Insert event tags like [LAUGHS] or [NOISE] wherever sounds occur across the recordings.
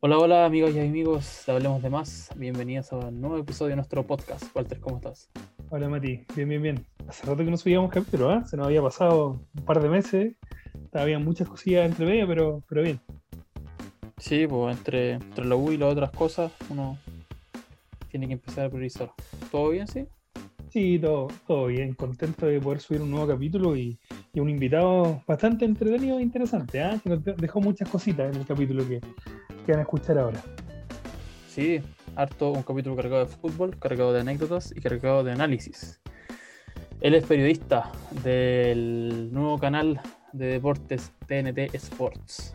Hola, hola amigos y amigos Hablemos de Más. Bienvenidos a un nuevo episodio de nuestro podcast. Walter, ¿cómo estás? Hola Mati, bien, bien, bien. Hace rato que no subíamos capítulo, ¿eh? Se nos había pasado un par de meses. Había muchas cosillas entre medio, pero, pero bien. Sí, pues entre, entre la U y las otras cosas, uno tiene que empezar a priorizar. ¿Todo bien, sí? Sí, todo, todo bien. Contento de poder subir un nuevo capítulo y, y un invitado bastante entretenido e interesante, ¿eh? que nos dejó muchas cositas en el capítulo que, que van a escuchar ahora. Sí, harto un capítulo cargado de fútbol, cargado de anécdotas y cargado de análisis. Él es periodista del nuevo canal de deportes TNT Sports.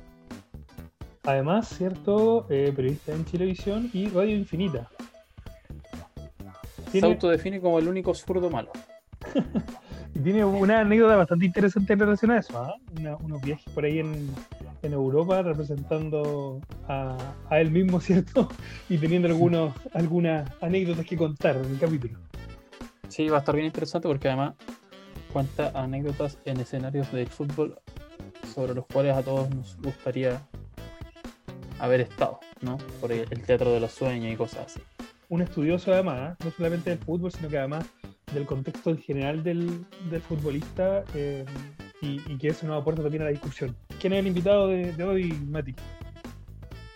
Además, cierto, eh, periodista en Televisión y Radio Infinita. Se autodefine como el único zurdo malo. [LAUGHS] y tiene una anécdota bastante interesante en relación a eso. ¿ah? unos viajes por ahí en, en Europa representando a, a, él mismo, [LAUGHS] ¿cierto? Y teniendo algunos, algunas anécdotas que contar en el capítulo. Sí, va a estar bien interesante porque además cuenta anécdotas en escenarios del fútbol sobre los cuales a todos nos gustaría haber estado, ¿no? Por el teatro de los sueños y cosas así. Un estudioso además, ¿eh? no solamente del fútbol, sino que además del contexto en general del, del futbolista eh, y, y, que eso nos aporta también a la discusión. ¿Quién es el invitado de, de hoy, Mati?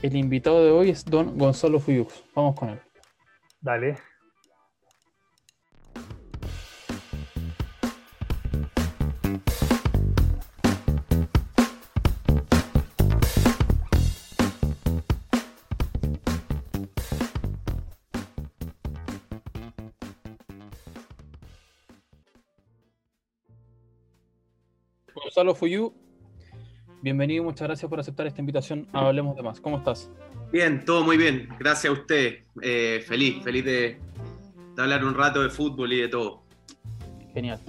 El invitado de hoy es don Gonzalo Fuyux. Vamos con él. Dale. Gonzalo Fuyú, bienvenido muchas gracias por aceptar esta invitación a Hablemos de Más. ¿Cómo estás? Bien, todo muy bien. Gracias a usted. Eh, feliz, feliz de, de, hablar un rato de fútbol y de todo. Genial.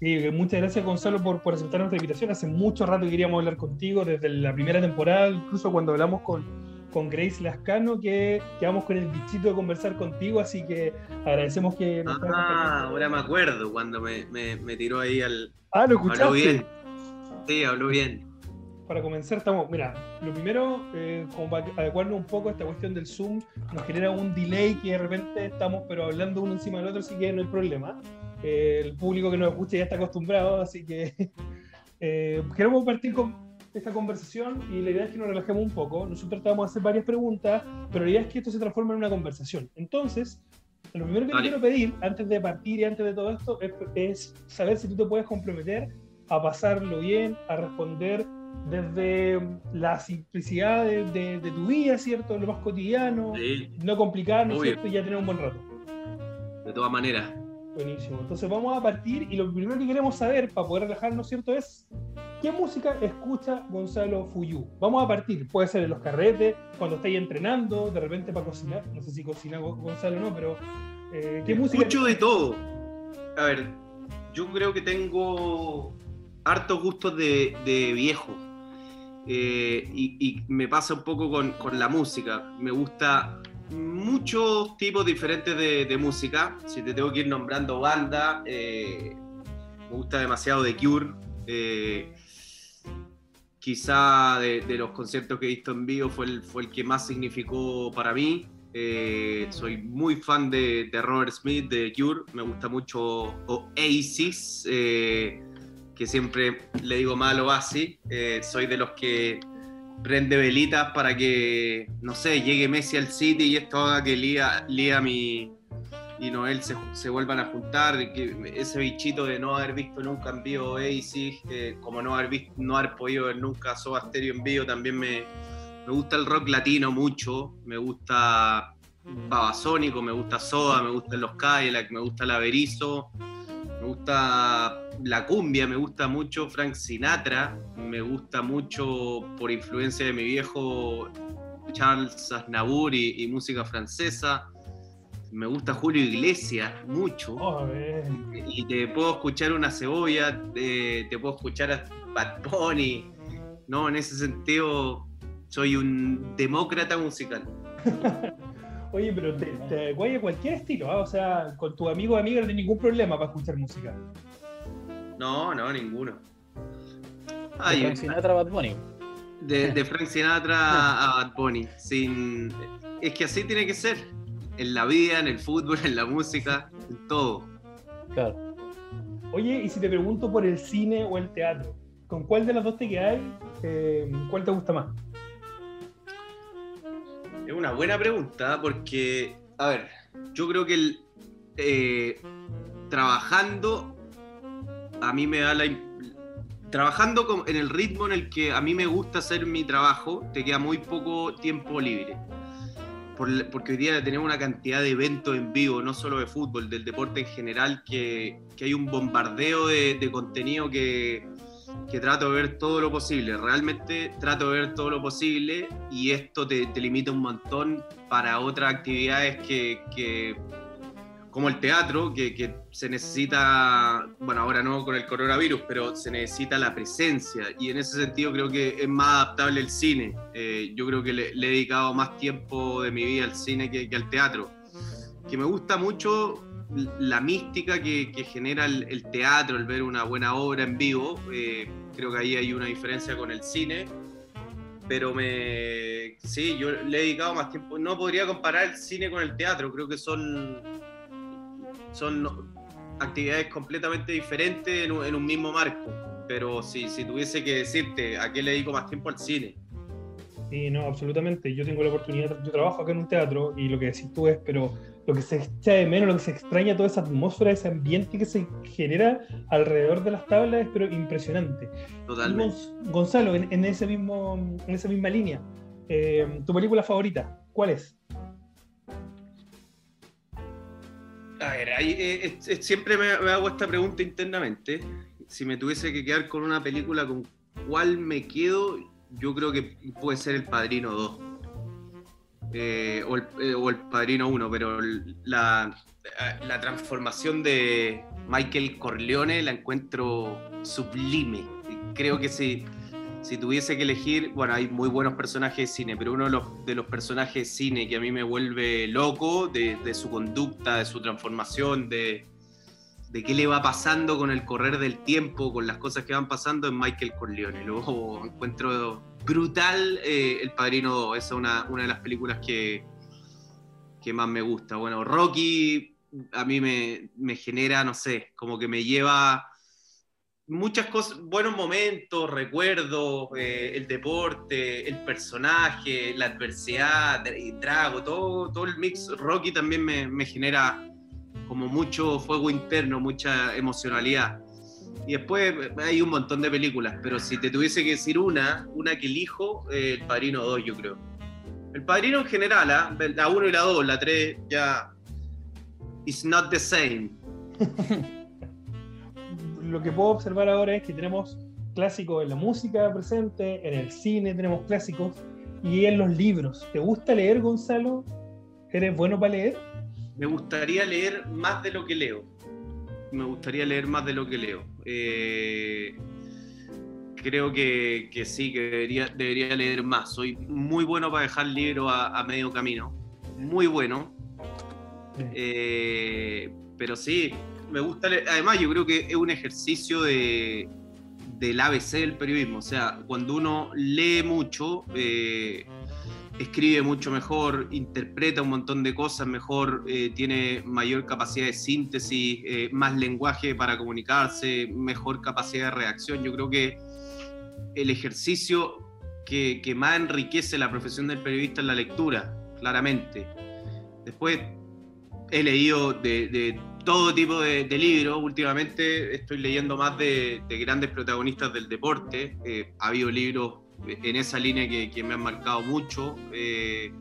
Sí, muchas gracias Gonzalo por, por aceptar nuestra invitación. Hace mucho rato que queríamos hablar contigo, desde la primera temporada, incluso cuando hablamos con, con Grace Lascano, que quedamos con el bichito de conversar contigo, así que agradecemos que... Ah, ahora me acuerdo cuando me, me, me tiró ahí al... Ah, lo escuchaste. Bien. Sí, habló bien. Para comenzar, estamos, mira, lo primero, eh, como para adecuarnos un poco a esta cuestión del Zoom, nos genera un delay que de repente estamos pero hablando uno encima del otro, así que no hay problema. Eh, el público que nos escucha ya está acostumbrado, así que [LAUGHS] eh, queremos partir con esta conversación y la idea es que nos relajemos un poco. Nosotros tratamos de hacer varias preguntas, pero la idea es que esto se transforme en una conversación. Entonces, lo primero que vale. te quiero pedir, antes de partir y antes de todo esto, es, es saber si tú te puedes comprometer a pasarlo bien, a responder desde la simplicidad de, de, de tu vida, ¿cierto? Lo más cotidiano, sí. no complicarnos, ¿cierto? Y ya tener un buen rato. De todas maneras. Buenísimo. Entonces vamos a partir y lo primero que queremos saber para poder relajarnos, ¿cierto? Es ¿qué música escucha Gonzalo Fuyú? Vamos a partir. Puede ser en los carretes, cuando estáis entrenando, de repente para cocinar. No sé si cocina Gonzalo o no, pero eh, ¿qué música? Escucho de todo. A ver, yo creo que tengo hartos gustos de, de viejo. Eh, y, me pasa un poco con, con, la música. Me gusta muchos tipos diferentes de, de, música. Si te tengo que ir nombrando banda, eh, me gusta demasiado The Cure. Eh, quizá de, los conciertos que he visto en vivo fue el, fue el que más significó para mí. Eh, soy muy fan de, de, Robert Smith, de Cure. Me gusta mucho Oasis que siempre le digo malo así, eh, soy de los que prende velitas para que, no sé, llegue Messi al City y esto haga que Lía, Lía mi, y Noel se, vuelvan a juntar, que ese bichito de no haber visto nunca en vivo Oasis, eh, como no haber, visto, no haber podido ver nunca Soda Stereo en vivo, también me, me gusta el rock latino mucho, me gusta Babasónico, me gusta Soda, me gustan los Cadillac, me gusta el Averizo, me gusta la cumbia, me gusta mucho Frank Sinatra, me gusta mucho por influencia de mi viejo Charles Aznavour y, y música francesa. Me gusta Julio Iglesias mucho. Oh, y te puedo escuchar una cebolla, te, te, puedo escuchar a Bad Bunny. No, en ese sentido soy un demócrata musical. [LAUGHS] Oye, pero te, te guaya cualquier estilo, ¿eh? o sea, con tu amigo o amiga no hay ningún problema para escuchar música. No, no, ninguno. Ay, Sinatra Bad Bunny. De, de Frank Sinatra [LAUGHS] a Bad Bunny. Sin, es que así tiene que ser. En la vida, en el fútbol, en la música, en todo. Claro. Oye, y si te pregunto por el cine o el teatro, ¿con cuál de las dos te quedas? Eh, ¿Cuál te gusta más? Es una buena pregunta porque, a ver, yo creo que el, eh, trabajando a mí me da la... Trabajando en el ritmo en el que a mí me gusta hacer mi trabajo, te queda muy poco tiempo libre. Por- porque hoy día tenemos una cantidad de eventos en vivo, no solo de fútbol, del deporte en general, que, que hay un bombardeo de, de contenido que, que trato de ver todo lo posible. Realmente trato de ver todo lo posible y esto te, te limita un montón para otras actividades que, que- como el teatro, que, que se necesita, bueno, ahora no con el coronavirus, pero se necesita la presencia y en ese sentido creo que es más adaptable el cine. Eh, yo creo que le, le he dedicado más tiempo de mi vida al cine que, que al teatro. Que me gusta mucho la mística que, genera el, teatro, el ver una buena obra en vivo. Eh, creo que ahí hay una diferencia con el cine. Pero me. Sí, yo le he dedicado más tiempo. No podría comparar el cine con el teatro. Creo que son. Son actividades completamente diferentes en un, en un mismo marco. Pero si, si tuviese que decirte a qué le dedico más tiempo al cine. Sí, no, absolutamente. Yo tengo la oportunidad, yo trabajo acá en un teatro y lo que decís tú es, pero lo que se echa de menos, lo que se extraña, toda esa atmósfera, ese ambiente que se genera alrededor de las tablas es pero impresionante. Totalmente. Gonz- Gonzalo, en, en ese mismo, en esa misma línea, eh, ¿tu película favorita? ¿Cuál es? A ver, ahí, eh, es- es- siempre me, me hago esta pregunta internamente. Si me tuviese que quedar con una película, ¿con cuál me quedo? Yo creo que puede ser El Padrino 2. Eh, o, el, eh, o El Padrino 1, pero la, la transformación de Michael Corleone la encuentro sublime. Creo que si, si tuviese que elegir, bueno, hay muy buenos personajes de cine, pero uno de los, de los personajes de cine que a mí me vuelve loco de, de su conducta, de su transformación, de, de qué le va pasando con el correr del tiempo, con las cosas que van pasando, es Michael Corleone. Luego encuentro brutal eh, El Padrino 2, esa es una, de las películas que, más me gusta. Bueno, Rocky a mí me, genera, no sé, como que me lleva muchas cosas, buenos momentos, recuerdos, eh, el deporte, el personaje, la adversidad, Dra- Drago, todo, todo el mix Rocky también me, me genera como mucho fuego interno, mucha emocionalidad. Y después hay un montón de películas, pero si te tuviese que decir una, una que elijo, eh, El Padrino 2, yo creo. El Padrino en general, ¿ah? la 1 y la 2, la 3 ya... It's not the same. [LAUGHS] Lo que puedo observar ahora es que tenemos clásicos en la música presente, en el cine tenemos clásicos y en los libros. ¿Te gusta leer, Gonzalo? ¿Eres bueno para leer? Me gustaría leer más de lo que leo. Me gustaría leer más de lo que leo. Eh, creo que, que sí, que debería, debería leer más. Soy muy bueno para dejar libros a, a medio camino. Muy bueno. Eh, pero sí, me gusta leer. Además, yo creo que es un ejercicio de, del ABC del periodismo. O sea, cuando uno lee mucho, eh, escribe mucho mejor, interpreta un montón de cosas mejor, eh, tiene mayor capacidad de síntesis, eh, más lenguaje para comunicarse, mejor capacidad de reacción. Yo creo que el ejercicio que, que más enriquece la profesión del periodista es la lectura, claramente. Después he leído de, todo tipo de, de, libros. Últimamente estoy leyendo más de, de grandes protagonistas del deporte. Eh, ha habido libros en esa línea que, me han marcado mucho. Eh,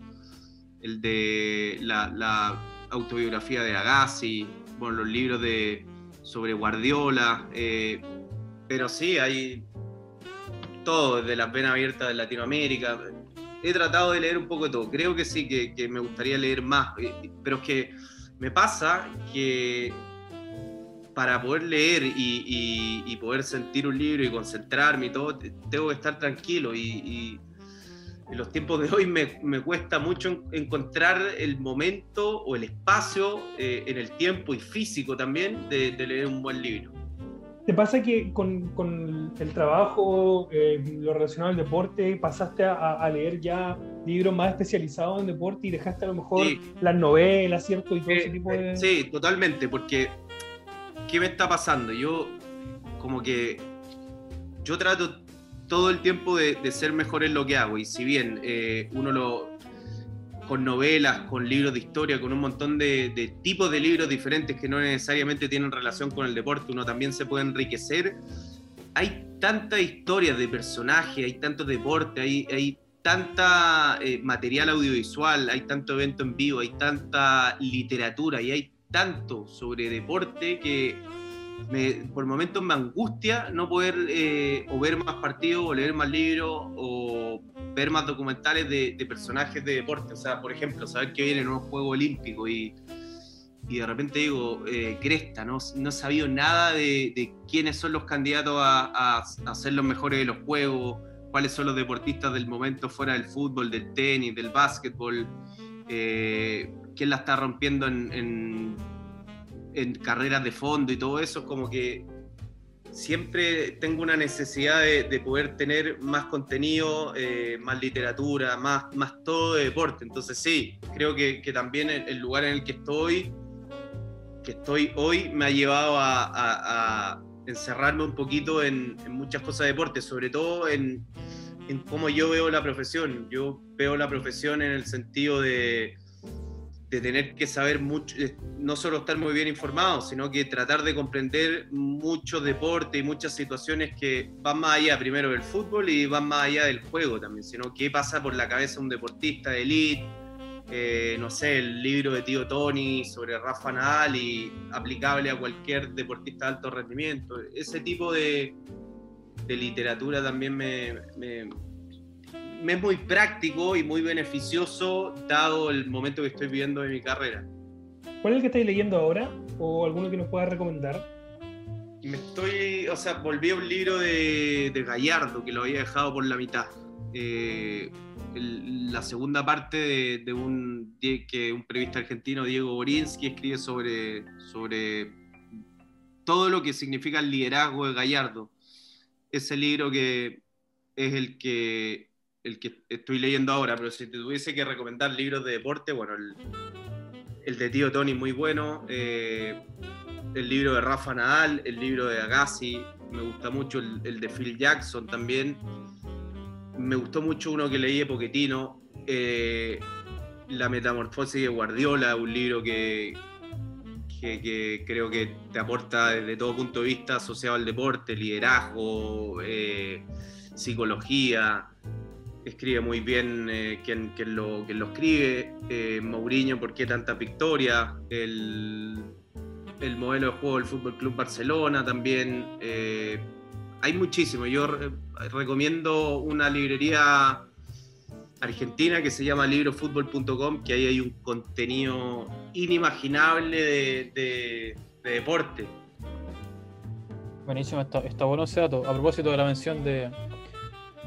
el de la, la, autobiografía de Agassi, bueno, los libros de, sobre Guardiola. Eh, pero sí, hay todo, desde las venas abiertas de Latinoamérica. He tratado de leer un poco de todo. Creo que sí, que, que me gustaría leer más. Eh, pero es que me pasa que para poder leer y, y, y, poder sentir un libro y concentrarme y todo, tengo que estar tranquilo. Y, en los tiempos de hoy me, me, cuesta mucho encontrar el momento o el espacio eh, en el tiempo y físico también de, de, leer un buen libro. ¿Te pasa que con, con el trabajo, eh, lo relacionado al deporte, pasaste a, a, leer ya libros más especializados en deporte y dejaste a lo mejor Sí. las novelas, ¿cierto? Y todo ese Eh, tipo de... eh, Sí, totalmente, porque ¿qué me está pasando? Yo como que yo trato todo el tiempo de, de ser mejor en lo que hago y si bien eh, uno lo con novelas, con libros de historia, con un montón de, de tipos de libros diferentes que no necesariamente tienen relación con el deporte, uno también se puede enriquecer. Hay tanta historia de personajes, hay tanto deporte, hay, hay tanta eh, material audiovisual, hay tanto evento en vivo, hay tanta literatura y hay tanto sobre deporte que me- por momentos me angustia no poder eh, o ver más partidos o leer más libros o ver más documentales de, personajes de deporte. O sea, por ejemplo, saber que vienen unos Juegos Olímpicos y, y de repente digo, eh, Cresta, no, no he sabido nada de, de quiénes son los candidatos a, a- a ser los mejores de los Juegos, cuáles son los deportistas del momento fuera del fútbol, del tenis, del básquetbol, eh, quién la está rompiendo en, carreras de fondo y todo eso, como que siempre tengo una necesidad de, de poder tener más contenido, eh, más literatura, más, más todo de deporte. Entonces sí, creo que, que también el, lugar en el que estoy, que estoy hoy, me ha llevado a, encerrarme un poquito en, en muchas cosas de deporte, sobre todo en, en cómo yo veo la profesión. Yo veo la profesión en el sentido de, de tener que saber mucho, eh, no solo estar muy bien informado, sino que tratar de comprender mucho deporte y muchas situaciones que van más allá primero del fútbol y van más allá del juego también, sino qué pasa por la cabeza de un deportista de elite, eh, no sé, el libro de tío Tony sobre Rafa Nadal y aplicable a cualquier deportista de alto rendimiento. Ese tipo de, de literatura también me, me- me es muy práctico y muy beneficioso dado el momento que estoy viviendo de mi carrera. ¿Cuál es el que estáis leyendo ahora? ¿O alguno que nos puedas recomendar? Me estoy, o sea, volví a un libro de, de Gallardo que lo había dejado por la mitad. Eh, el- la segunda parte de, de un, que un periodista argentino, Diego Borinsky, escribe sobre, sobre todo lo que significa el liderazgo de Gallardo. Ese libro que es el que, el que estoy leyendo ahora, pero si te tuviese que recomendar libros de deporte, bueno, el, de Tío Tony muy bueno. eh, el libro de Rafa Nadal, el libro de Agassi, me gusta mucho el, de Phil Jackson también. Me gustó mucho uno que leí de Poquetino, eh, La Metamorfosis de Guardiola, un libro que, que, que creo que te aporta desde todo punto de vista asociado al deporte, liderazgo, eh, psicología. Escribe muy bien eh, quien, lo, quien lo escribe. Eh, Mourinho, ¿por qué tanta victoria? El, el modelo de juego del Fútbol Club Barcelona también. eh, hay muchísimo. Yo re- recomiendo una librería argentina que se llama librofutbol.com, que ahí hay un contenido inimaginable de, de- de deporte. Buenísimo, está bueno ese dato. A propósito de la mención de,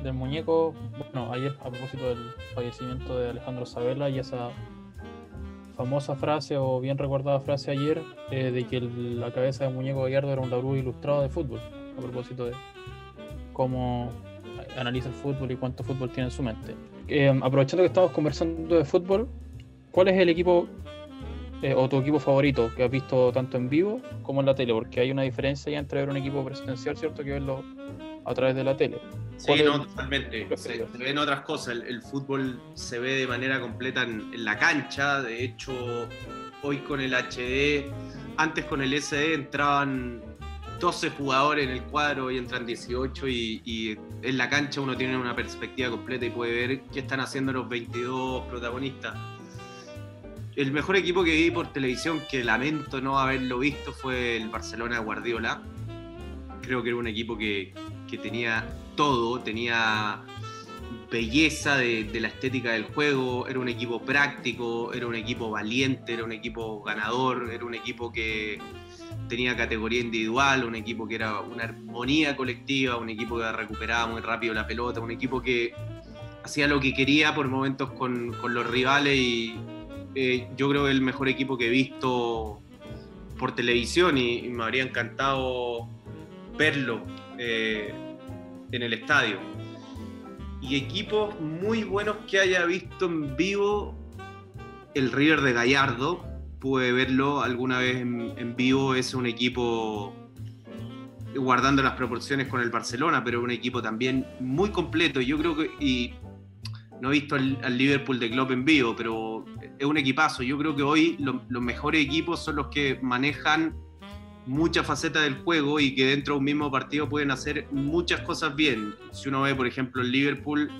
del muñeco, bueno, ayer a propósito del fallecimiento de Alejandro Sabela y esa famosa frase o bien recordada frase ayer eh, de que la cabeza del muñeco Gallardo era un tablú ilustrado de fútbol, a propósito de cómo analiza el fútbol y cuánto fútbol tiene en su mente. Eh, aprovechando que estamos conversando de fútbol, ¿cuál es el equipo eh, o tu equipo favorito que has visto tanto en vivo como en la tele? Porque hay una diferencia ya entre ver un equipo presencial, ¿cierto? Que verlo a través de la tele. Sí, ¿Cuál es no, totalmente. Se, ven otras cosas. El, el fútbol se ve de manera completa en, en la cancha. De hecho, hoy con el HD, antes con el SD entraban 12 jugadores en el cuadro, y entran 18 y, y en la cancha uno tiene una perspectiva completa y puede ver qué están haciendo los 22 protagonistas. El mejor equipo que vi por televisión, que lamento no haberlo visto, fue el Barcelona de Guardiola. Creo que era un equipo que, que tenía todo, tenía belleza de, la estética del juego, era un equipo práctico, era un equipo valiente, era un equipo ganador, era un equipo que tenía categoría individual, un equipo que era una armonía colectiva, un equipo que recuperaba muy rápido la pelota, un equipo que hacía lo que quería por momentos con, con los rivales y eh, yo creo que el mejor equipo que he visto por televisión y, y me habría encantado verlo eh, en el estadio. Y equipos muy buenos que haya visto en vivo, el River de Gallardo, pude verlo alguna vez en, vivo, es un equipo guardando las proporciones con el Barcelona, pero un equipo también muy completo. Yo creo que, y no he visto al, Liverpool de Klopp en vivo, pero es un equipazo. Yo creo que hoy los mejores equipos son los que manejan muchas facetas del juego y que dentro de un mismo partido pueden hacer muchas cosas bien. Si uno ve, por ejemplo, el Liverpool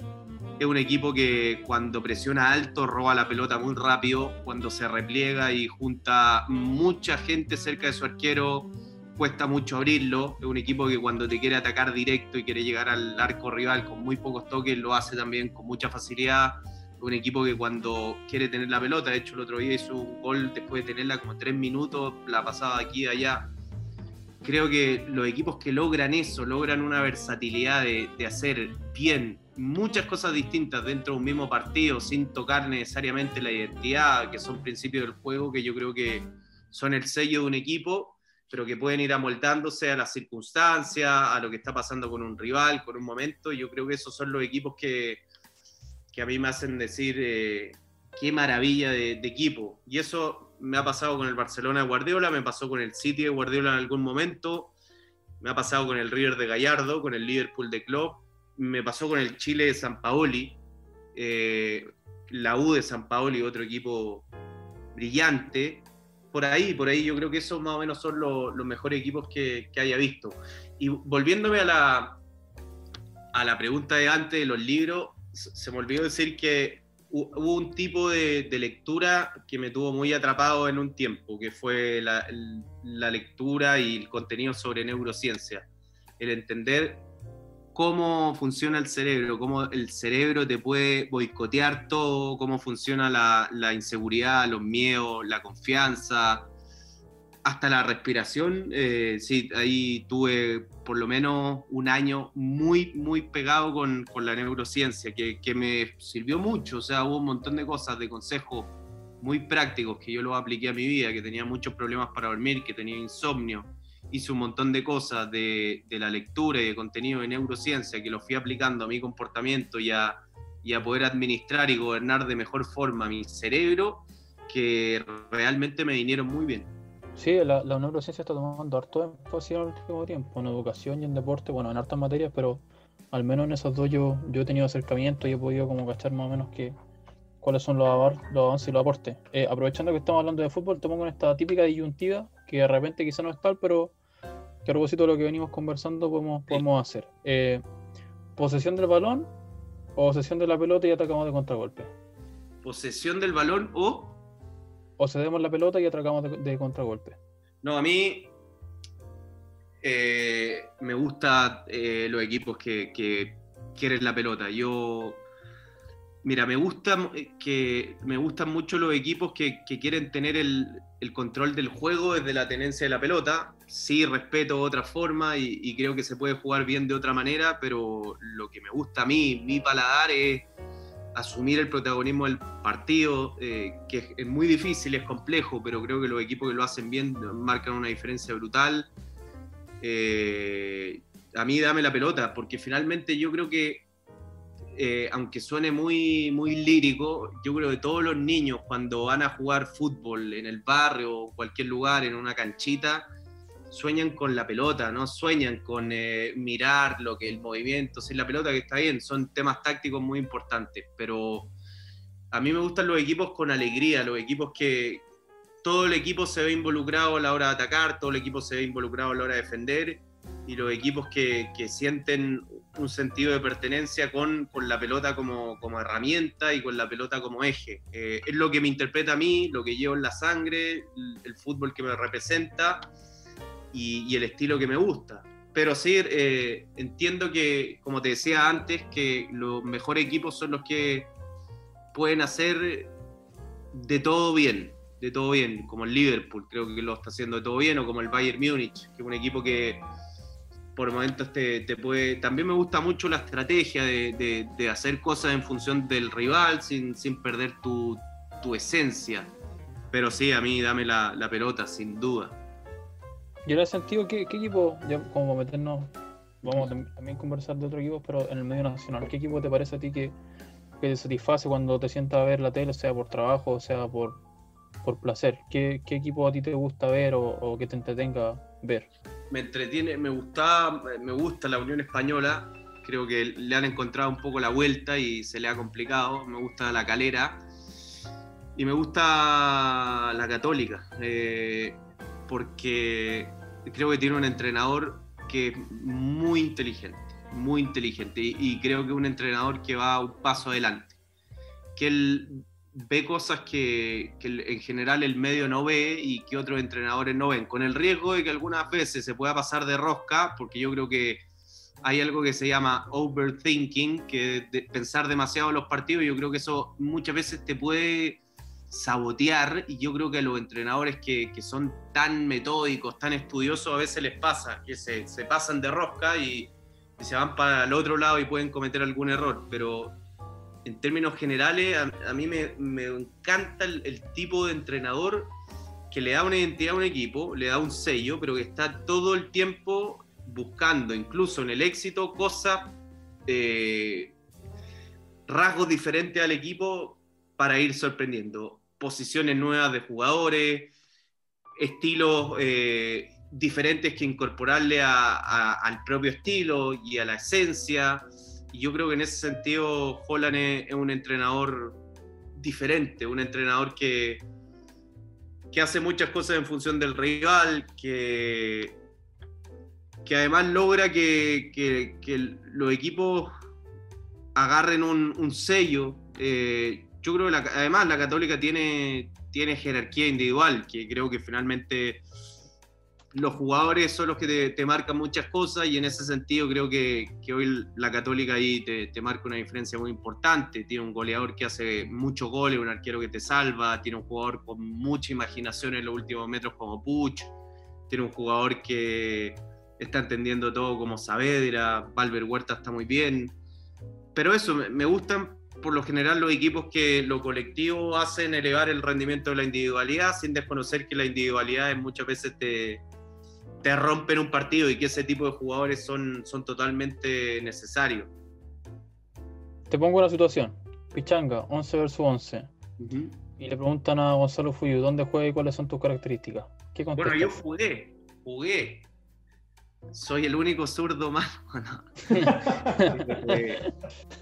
es un equipo que cuando presiona alto roba la pelota muy rápido, cuando se repliega y junta mucha gente cerca de su arquero cuesta mucho abrirlo. Es un equipo que cuando te quiere atacar directo y quiere llegar al arco rival con muy pocos toques lo hace también con mucha facilidad. Es un equipo que cuando quiere tener la pelota, de hecho el otro día hizo un gol después de tenerla como tres minutos, la pasaba aquí y allá creo que los equipos que logran eso, logran una versatilidad de, hacer bien muchas cosas distintas dentro de un mismo partido, sin tocar necesariamente la identidad, que son principios del juego, que yo creo que son el sello de un equipo, pero que pueden ir amoldándose a las circunstancias, a lo que está pasando con un rival, con un momento. Yo creo que esos son los equipos que, que a mí me hacen decir eh, qué maravilla de, de equipo. Y eso me ha pasado con el Barcelona de Guardiola, me pasó con el City de Guardiola en algún momento, me ha pasado con el River de Gallardo, con el Liverpool de Klopp, me pasó con el Chile de San Paoli, eh, la U de San Paoli, otro equipo brillante. Por ahí, por ahí yo creo que esos más o menos son los, mejores equipos que, que, haya visto. Y volviéndome a la, a la pregunta de antes de los libros, se me olvidó decir que hubo un tipo de, lectura que me tuvo muy atrapado en un tiempo, que fue la, lectura y el contenido sobre neurociencia. El entender cómo funciona el cerebro, cómo el cerebro te puede boicotear todo, cómo funciona la, la inseguridad, los miedos, la confianza, hasta la respiración, eh, sí, ahí tuve por lo menos un año muy, muy pegado con, con la neurociencia, que, que, me sirvió mucho, o sea, hubo un montón de cosas, de consejos muy prácticos que yo los apliqué a mi vida, que tenía muchos problemas para dormir, que tenía insomnio, hice un montón de cosas de, de la lectura y de contenido de neurociencia, que los fui aplicando a mi comportamiento y a, y a poder administrar y gobernar de mejor forma mi cerebro, que realmente me vinieron muy bien. Sí, la, neurociencia está tomando harto énfasis en el último tiempo, en educación y en deporte, bueno, en hartas materias, pero al menos en esos dos yo, yo he tenido acercamiento y he podido como cachar más o menos que, cuáles son los, avances y los aportes. Eh, aprovechando que estamos hablando de fútbol, te pongo en esta típica disyuntiva, que de repente quizá no es tal, pero que a propósito de lo que venimos conversando podemos, podemos hacer. Eh, ¿Posesión del balón o posesión de la pelota y atacamos de contragolpe? ¿Posesión del balón o o cedemos la pelota y atracamos de, contragolpe. No, a mí eh, me gustan eh, los equipos que, quieren la pelota. Yo, mira, me gusta que me gustan mucho los equipos que, quieren tener el, control del juego desde la tenencia de la pelota. Sí, respeto otra forma y creo que se puede jugar bien de otra manera, pero lo que me gusta a mí, mi paladar es asumir el protagonismo del partido, eh, que es muy difícil, es complejo, pero creo que los equipos que lo hacen bien marcan una diferencia brutal. Eh, a mí dame la pelota, porque finalmente yo creo que, eh, aunque suene muy, muy lírico, yo creo que todos los niños cuando van a jugar fútbol en el barrio o cualquier lugar, en una canchita, sueñan con la pelota, ¿no? Sueñan con eh, mirar lo que el movimiento, si la pelota que está bien, son temas tácticos muy importantes, pero a mí me gustan los equipos con alegría, los equipos que todo el equipo se ve involucrado a la hora de atacar, todo el equipo se ve involucrado a la hora de defender, y los equipos que, sienten un sentido de pertenencia con, con la pelota como, como, herramienta y con la pelota como eje. Eh, es lo que me interpreta a mí, lo que llevo en la sangre, el fútbol que me representa y, el estilo que me gusta. Pero sí, eh, entiendo que, como te decía antes, que los mejores equipos son los que pueden hacer de todo bien, de todo bien, como el Liverpool, creo que lo está haciendo de todo bien, o como el Bayern Múnich, que es un equipo que por momentos te, te puede... También me gusta mucho la estrategia de, de, hacer cosas en función del rival sin, sin perder tu, tu, esencia. Pero sí, a mí dame la, la pelota, sin duda. Y en ese sentido, ¿qué, qué equipo, ya como meternos, vamos a tam- también conversar de otro equipo, pero en el medio nacional, ¿qué equipo te parece a ti que, que te satisface cuando te sientas a ver la tele, sea por trabajo, sea por, por placer? ¿Qué, qué equipo a ti te gusta ver o, o que te entretenga ver? me entretiene, me gusta, me gusta la Unión Española. Creo que le han encontrado un poco la vuelta y se le ha complicado. Me gusta la Calera y me gusta la Católica, eh, porque creo que tiene un entrenador que es muy inteligente, muy inteligente y, y creo que un entrenador que va un paso adelante, que él ve cosas que, que en general el medio no ve y que otros entrenadores no ven, con el riesgo de que algunas veces se pueda pasar de rosca, porque yo creo que hay algo que se llama overthinking, que de pensar demasiado en los partidos, yo creo que eso muchas veces te puede sabotear y yo creo que a los entrenadores que, son tan metódicos, tan estudiosos, a veces les pasa, que se, pasan de rosca y, se van para el otro lado y pueden cometer algún error, pero en términos generales, a, mí me, encanta el, el tipo de entrenador que le da una identidad a un equipo, le da un sello, pero que está todo el tiempo buscando, incluso en el éxito, cosas, eh, rasgos diferentes al equipo para ir sorprendiendo. Posiciones nuevas de jugadores, estilos eh, diferentes que incorporarle a- al propio estilo y a la esencia. Y yo creo que en ese sentido Holland es, un entrenador diferente, un entrenador que, que hace muchas cosas en función del rival, que, que además logra que, que- que los equipos agarren un, un sello. Eh, yo creo que además la católica tiene, tiene jerarquía individual, que creo que finalmente los jugadores son los que te, marcan muchas cosas y en ese sentido creo que, que hoy la Católica ahí te, te marca una diferencia muy importante. Tiene un goleador que hace muchos goles, un arquero que te salva, tiene un jugador con mucha imaginación en los últimos metros como Puch, tiene un jugador que está entendiendo todo como Saavedra, Valver Huerta está muy bien. Pero eso, me, me gustan por lo general los equipos que lo colectivo hacen elevar el rendimiento de la individualidad sin desconocer que la individualidad muchas veces te, te rompen un partido y que ese tipo de jugadores son, son totalmente necesarios. Te pongo la situación. Pichanga, 11 versus 11. Y le preguntan a Gonzalo Fuyu dónde juega y cuáles son tus características. ¿Qué Bueno, yo jugué, jugué. Soy el único zurdo malo. ¿no? Eh,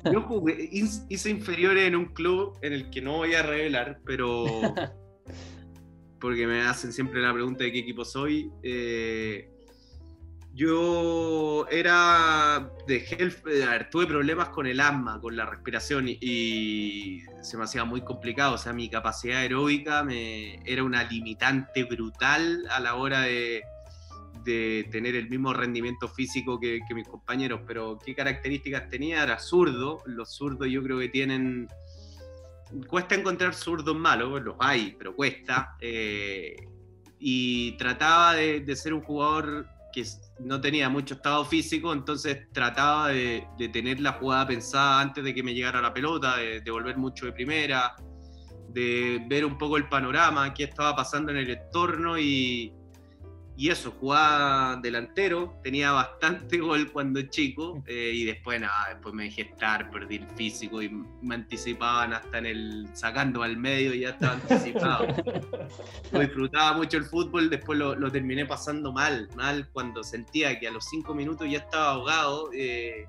[LAUGHS] yo jugué, hice inferiores en un club en el que no voy a revelar, pero [LAUGHS] porque me hacen siempre la pregunta de qué equipo soy. Eh, yo era de health, a ver, tuve problemas con el asma, con la respiración y, y se me hacía muy complicado. O sea, mi capacidad aeróbica me, era una limitante brutal a la hora de, de tener el mismo rendimiento físico que, que mis compañeros. Pero qué características tenía, era zurdo. Los zurdos yo creo que tienen cuesta encontrar zurdos malos, los hay, pero cuesta. eh, y trataba de, ser un jugador que no tenía mucho estado físico, entonces trataba de, de tener la jugada pensada antes de que me llegara la pelota, de, de volver mucho de primera, de ver un poco el panorama, qué estaba pasando en el entorno y, y eso, jugaba delantero, tenía bastante [LAUGHS] gol cuando chico eh, y después nada, después me dejé estar, perdí el físico y me anticipaban hasta en el sacando al medio y ya estaba anticipado. [LAUGHS] Yo disfrutaba mucho el fútbol, después lo, lo terminé pasando mal, mal cuando sentía que a los cinco minutos ya estaba ahogado, eh,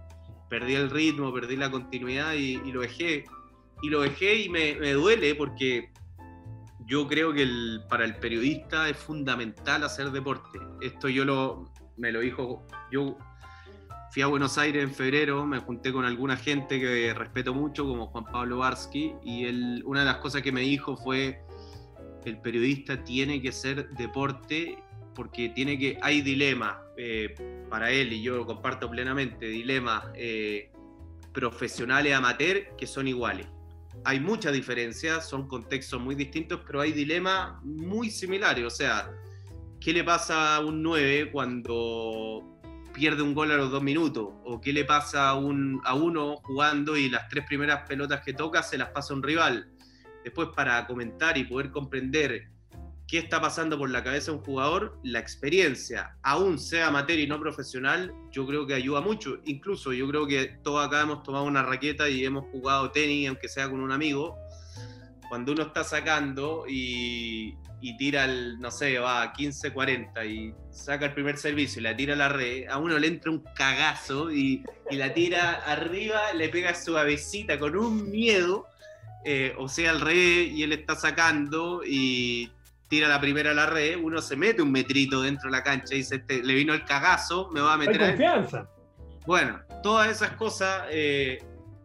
perdí el ritmo, perdí la continuidad y, y lo dejé. Y lo dejé y me, me duele porque yo creo que el- para el periodista es fundamental hacer deporte. Esto yo lo, me lo dijo, yo fui a Buenos Aires en febrero, me junté con alguna gente que respeto mucho, como Juan Pablo Barsky, y él, una de las cosas que me dijo fue, el periodista tiene que ser deporte porque tiene que, hay dilemas eh, para él, y yo lo comparto plenamente, dilemas eh, profesionales amateur que son iguales hay muchas diferencias, son contextos muy distintos, pero hay dilemas muy similares. O sea, ¿qué le pasa a un 9 cuando pierde un gol a los dos minutos? ¿O qué le pasa a, un, a uno jugando y las tres primeras pelotas que toca se las pasa a un rival? Después, para comentar y poder comprender qué está pasando por la cabeza de un jugador, la experiencia, aún sea amateur y no profesional, yo creo que ayuda mucho. Incluso yo creo que todos acá hemos tomado una raqueta y hemos jugado tenis, aunque sea con un amigo. Cuando uno está sacando y, y tira el, no sé, va 15-40 y saca el primer servicio y la tira a la red, a uno le entra un cagazo y, y la tira arriba, le pega suavecita con un miedo. Eh, o sea, al revés, y él está sacando y tira la primera a la red, uno se mete un metrito dentro de la cancha y dice, este, le vino el cagazo, me va a meter... Hay confianza. Bueno, todas esas cosas, eh,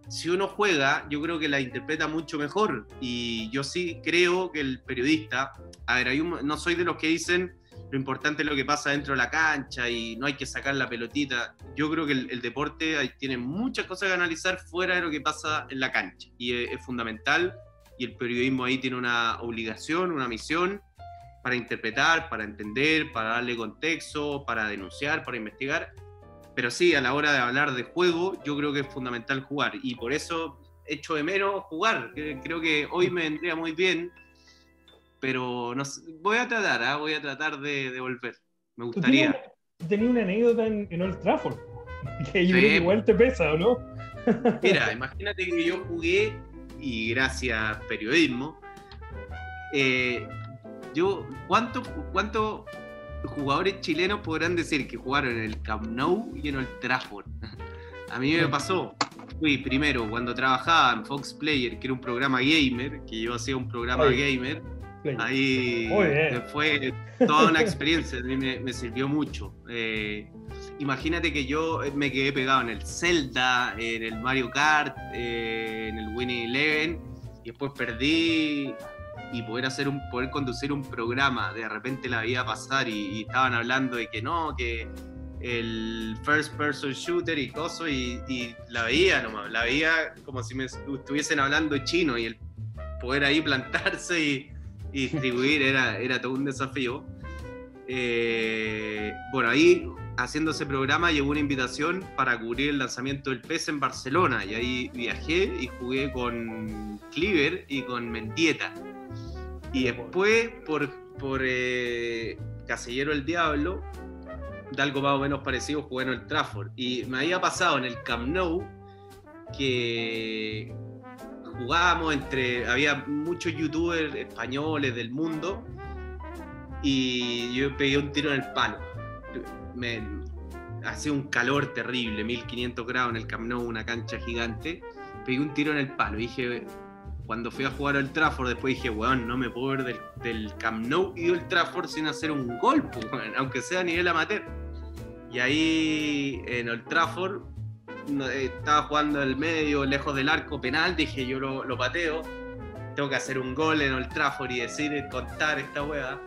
si uno juega, yo creo que la interpreta mucho mejor. Y yo sí creo que el periodista, a ver, hay un, no soy de los que dicen lo importante es lo que pasa dentro de la cancha y no hay que sacar la pelotita. Yo creo que el, el deporte tiene muchas cosas que analizar fuera de lo que pasa en la cancha. Y es, es fundamental y el periodismo ahí tiene una obligación, una misión para interpretar, para entender, para darle contexto, para denunciar, para investigar. Pero sí, a la hora de hablar de juego, yo creo que es fundamental jugar. Y por eso echo de menos jugar. Creo que hoy me vendría muy bien. Pero no sé, voy a tratar, ¿eh? voy a tratar de, de, volver. Me gustaría. Tenía una anécdota en, en, Old Trafford. [LAUGHS] Que yo sí. creo que igual te pesa, ¿o no? [LAUGHS] Mira, [LAUGHS] imagínate que yo jugué, y gracias periodismo, eh, yo, ¿cuántos cuánto jugadores chilenos podrán decir que jugaron en el Camp Nou y en el Trafford? A mí me pasó. Fui primero cuando trabajaba en Fox Player, que era un programa gamer, que yo hacía un programa Oye, gamer. Ahí fue toda una experiencia, a mí me, me sirvió mucho. Eh, imagínate que yo me quedé pegado en el Zelda, en el Mario Kart, eh, en el Winning Eleven, y después perdí y poder hacer un poder conducir un programa de repente la veía pasar y, y, estaban hablando de que no que el first person shooter y cosas y, y, la veía nomás la veía como si me estuviesen hablando chino y el poder ahí plantarse y, distribuir era, era todo un desafío. Eh, bueno ahí haciendo ese programa llegó una invitación para cubrir el lanzamiento del PES en Barcelona y ahí viajé y jugué con Cleaver y con Mendieta y después, por, por eh, Casillero el Diablo, de algo más o menos parecido, jugué en el Trafford. Y me había pasado en el Camp Nou que jugábamos entre. Había muchos youtubers españoles del mundo y yo pegué un tiro en el palo. Me, hacía un calor terrible, 1500 grados en el Camp Nou, una cancha gigante. Pegué un tiro en el palo y dije, cuando fui a jugar al Trafford, después dije, weón, no me puedo ver del, del Camp Nou y del Trafford sin hacer un gol, weón, aunque sea a nivel amateur. Y ahí en el Trafford estaba jugando el medio, lejos del arco penal, dije, yo lo, lo pateo, tengo que hacer un gol en el Trafford y decir, contar esta weá.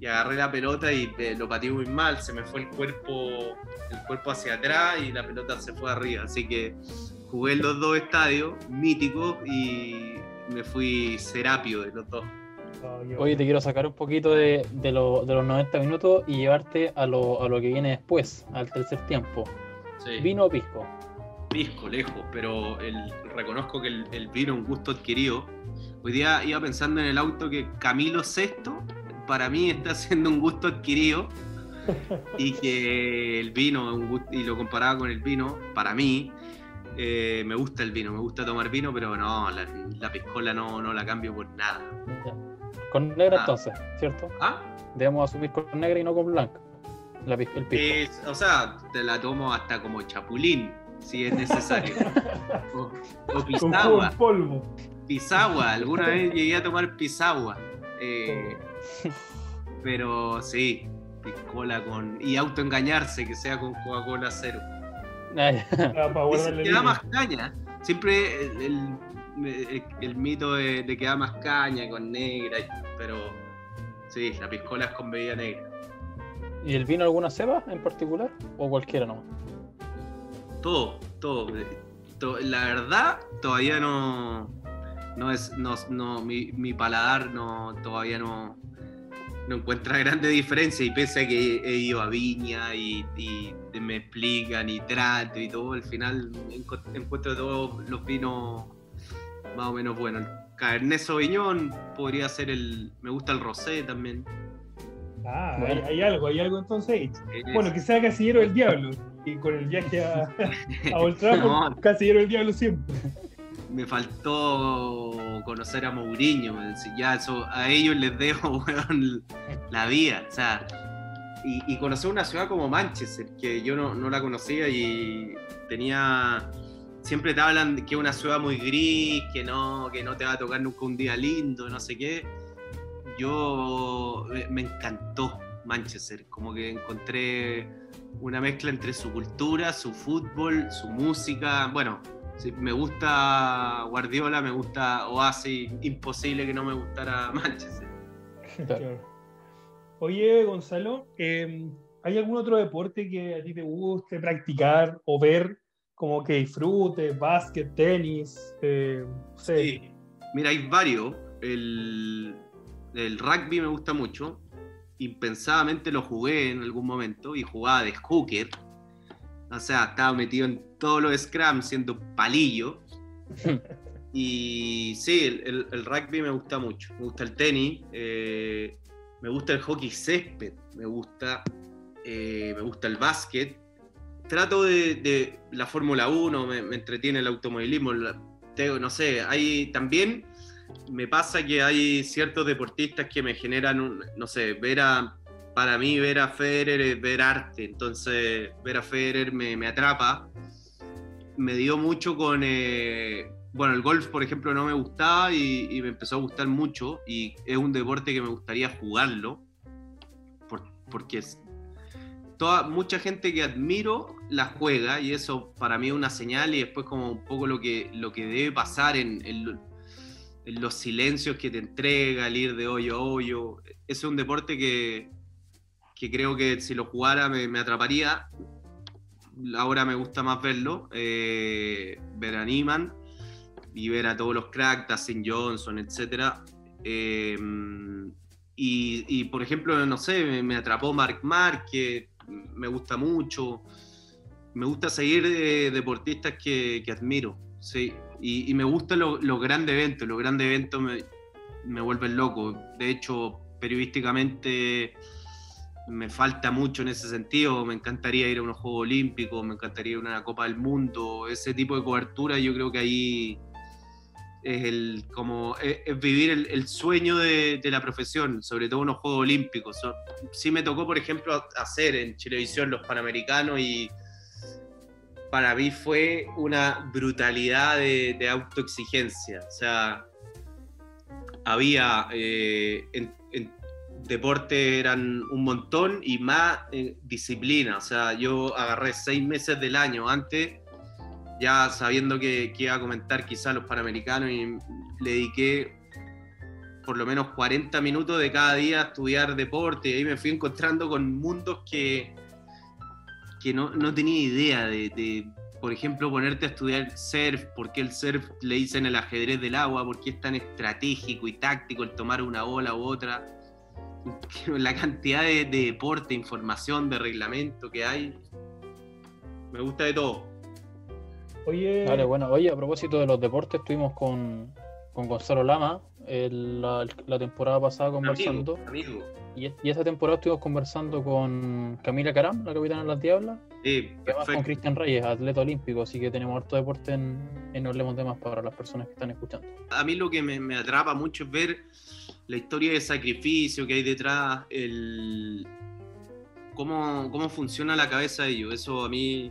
Y agarré la pelota y eh, lo pateé muy mal, se me fue el cuerpo, el cuerpo hacia atrás y la pelota se fue arriba. Así que jugué en los dos estadios míticos y me fui serapio de los dos. Oye, te quiero sacar un poquito de, de, lo, de los 90 minutos y llevarte a lo, a lo, que viene después, al tercer tiempo. Sí. ¿Vino o pisco? Pisco, lejos, pero el, reconozco que el, el, vino es un gusto adquirido. Hoy día iba pensando en el auto que Camilo VI para mí está siendo un gusto adquirido y que el vino, un gusto, y lo comparaba con el vino, para mí, eh, me gusta el vino, me gusta tomar vino, pero no, la, la piscola no, no, la cambio por nada. Con negra ah. entonces, ¿cierto? ¿Ah? Debemos asumir con negra y no con blanca. La, el pisco. Eh, o sea, te la tomo hasta como chapulín, si es necesario. [LAUGHS] o, o pisagua. Con polvo. Pisagua, alguna vez llegué a tomar pisagua. Eh, [LAUGHS] pero sí, piscola con. Y autoengañarse, que sea con Coca-Cola cero. Ah, que da más caña. Siempre el, el, el mito de, de, que da más caña con negra, pero sí, la piscola es con bebida negra. ¿Y el vino alguna cepa en particular? ¿O cualquiera no? Todo, todo. todo la verdad, todavía no. No es. No, no, mi, mi paladar no, todavía no, no encuentra grande diferencia y pese a que he ido a Viña y, y me explican y trato y todo, al final encuentro todos los vinos más o menos buenos. Cabernet Sauvignon podría ser el. Me gusta el rosé también. Ah, Bueno. hay, hay algo, hay algo entonces. Es- Bueno, que sea Casillero del Diablo. Y con el viaje a, [LAUGHS] a Old Trafford, No. Casillero del Diablo siempre. Me faltó conocer a Mourinho. Ya eso, a ellos les dejo [LAUGHS] weón, la vida. O sea, y, y conocer una ciudad como Manchester, que yo no, no la conocía y tenía. Siempre te hablan que es una ciudad muy gris, que no, que no te va a tocar nunca un día lindo, no sé qué. Yo me encantó Manchester, como que encontré una mezcla entre su cultura, su fútbol, su música. Bueno, Sí, me gusta Guardiola, me gusta Oasis, imposible que no me gustara [LAUGHS] Manchester. Claro. Oye, Gonzalo, eh, ¿hay algún otro deporte que a ti te guste practicar o ver? Como que disfrutes, básquet, tenis, eh, no sé. Sí. Mira, hay varios. El, el rugby me gusta mucho. Impensadamente lo jugué en algún momento y jugaba de hooker. O sea, estaba metido en todos los scrums siendo palillo. [LAUGHS] Y sí, el, el- el rugby me gusta mucho. Me gusta el tenis. eh, me gusta el hockey césped. Me gusta, eh, me gusta el básquet. Trato de, de la Fórmula 1, me, me entretiene el automovilismo. la- no sé, hay también me pasa que hay ciertos deportistas que me generan, un, no sé, ver a, para mí ver a Federer es ver arte, entonces ver a Federer me, me atrapa. Me dio mucho con, eh, bueno, el golf, por ejemplo, no me gustaba y, me empezó a gustar mucho y es un deporte que me gustaría jugarlo, por- porque es, toda, mucha gente que admiro la juega y eso para mí es una señal y después como un poco lo que, lo que debe pasar en, en en los silencios que te entrega, el ir de hoyo a hoyo. Es un deporte que, que creo que si lo jugara me, atraparía. Ahora me gusta más verlo, eh, ver a Niemann y ver a todos los cracks, Dustin Johnson, etc. Eh, y, por ejemplo, no sé, me, atrapó Mark que me gusta mucho. Me gusta seguir deportistas que, admiro, sí. Y, me gustan lo- los grandes eventos, los grandes eventos me, me vuelven loco. De hecho, periodísticamente me falta mucho en ese sentido. Me encantaría ir a unos Juegos Olímpicos, me encantaría ir a una Copa del Mundo. Ese tipo de cobertura, yo creo que ahí es el como es, es vivir el, sueño de, la profesión, sobre todo unos Juegos Olímpicos. Sí me tocó, por ejemplo, hacer en Televisión los Panamericanos y para mí fue una brutalidad de, autoexigencia. O sea, había eh, deporte eran un montón y más eh, disciplina. O sea, yo agarré seis meses del año antes, ya sabiendo que, iba a comentar quizás los Panamericanos y le dediqué por lo menos 40 minutos de cada día a estudiar deporte y ahí me fui encontrando con mundos que, que no, no tenía idea de, de, por ejemplo, ponerte a estudiar surf, por qué el surf le dicen el ajedrez del agua, por qué es tan estratégico y táctico el tomar una ola u otra, [LAUGHS] la cantidad de, de deporte, información, de reglamento que hay, me gusta de todo. Oye, Vale, bueno, oye, a propósito de los deportes, estuvimos con, con Gonzalo Lama el- la, la temporada pasada conversando. Amigo, amigo. Y, y esta temporada estuvimos conversando con Camila Caram, la capitana de las Diablas, Sí, y además con. Cristian Reyes, atleta olímpico, así que tenemos harto deporte en, en Hablemos de Más para las personas que están escuchando. A mí lo que me, me atrapa mucho es ver la historia de sacrificio que hay detrás, el cómo, cómo funciona la cabeza de ellos. Eso a mí,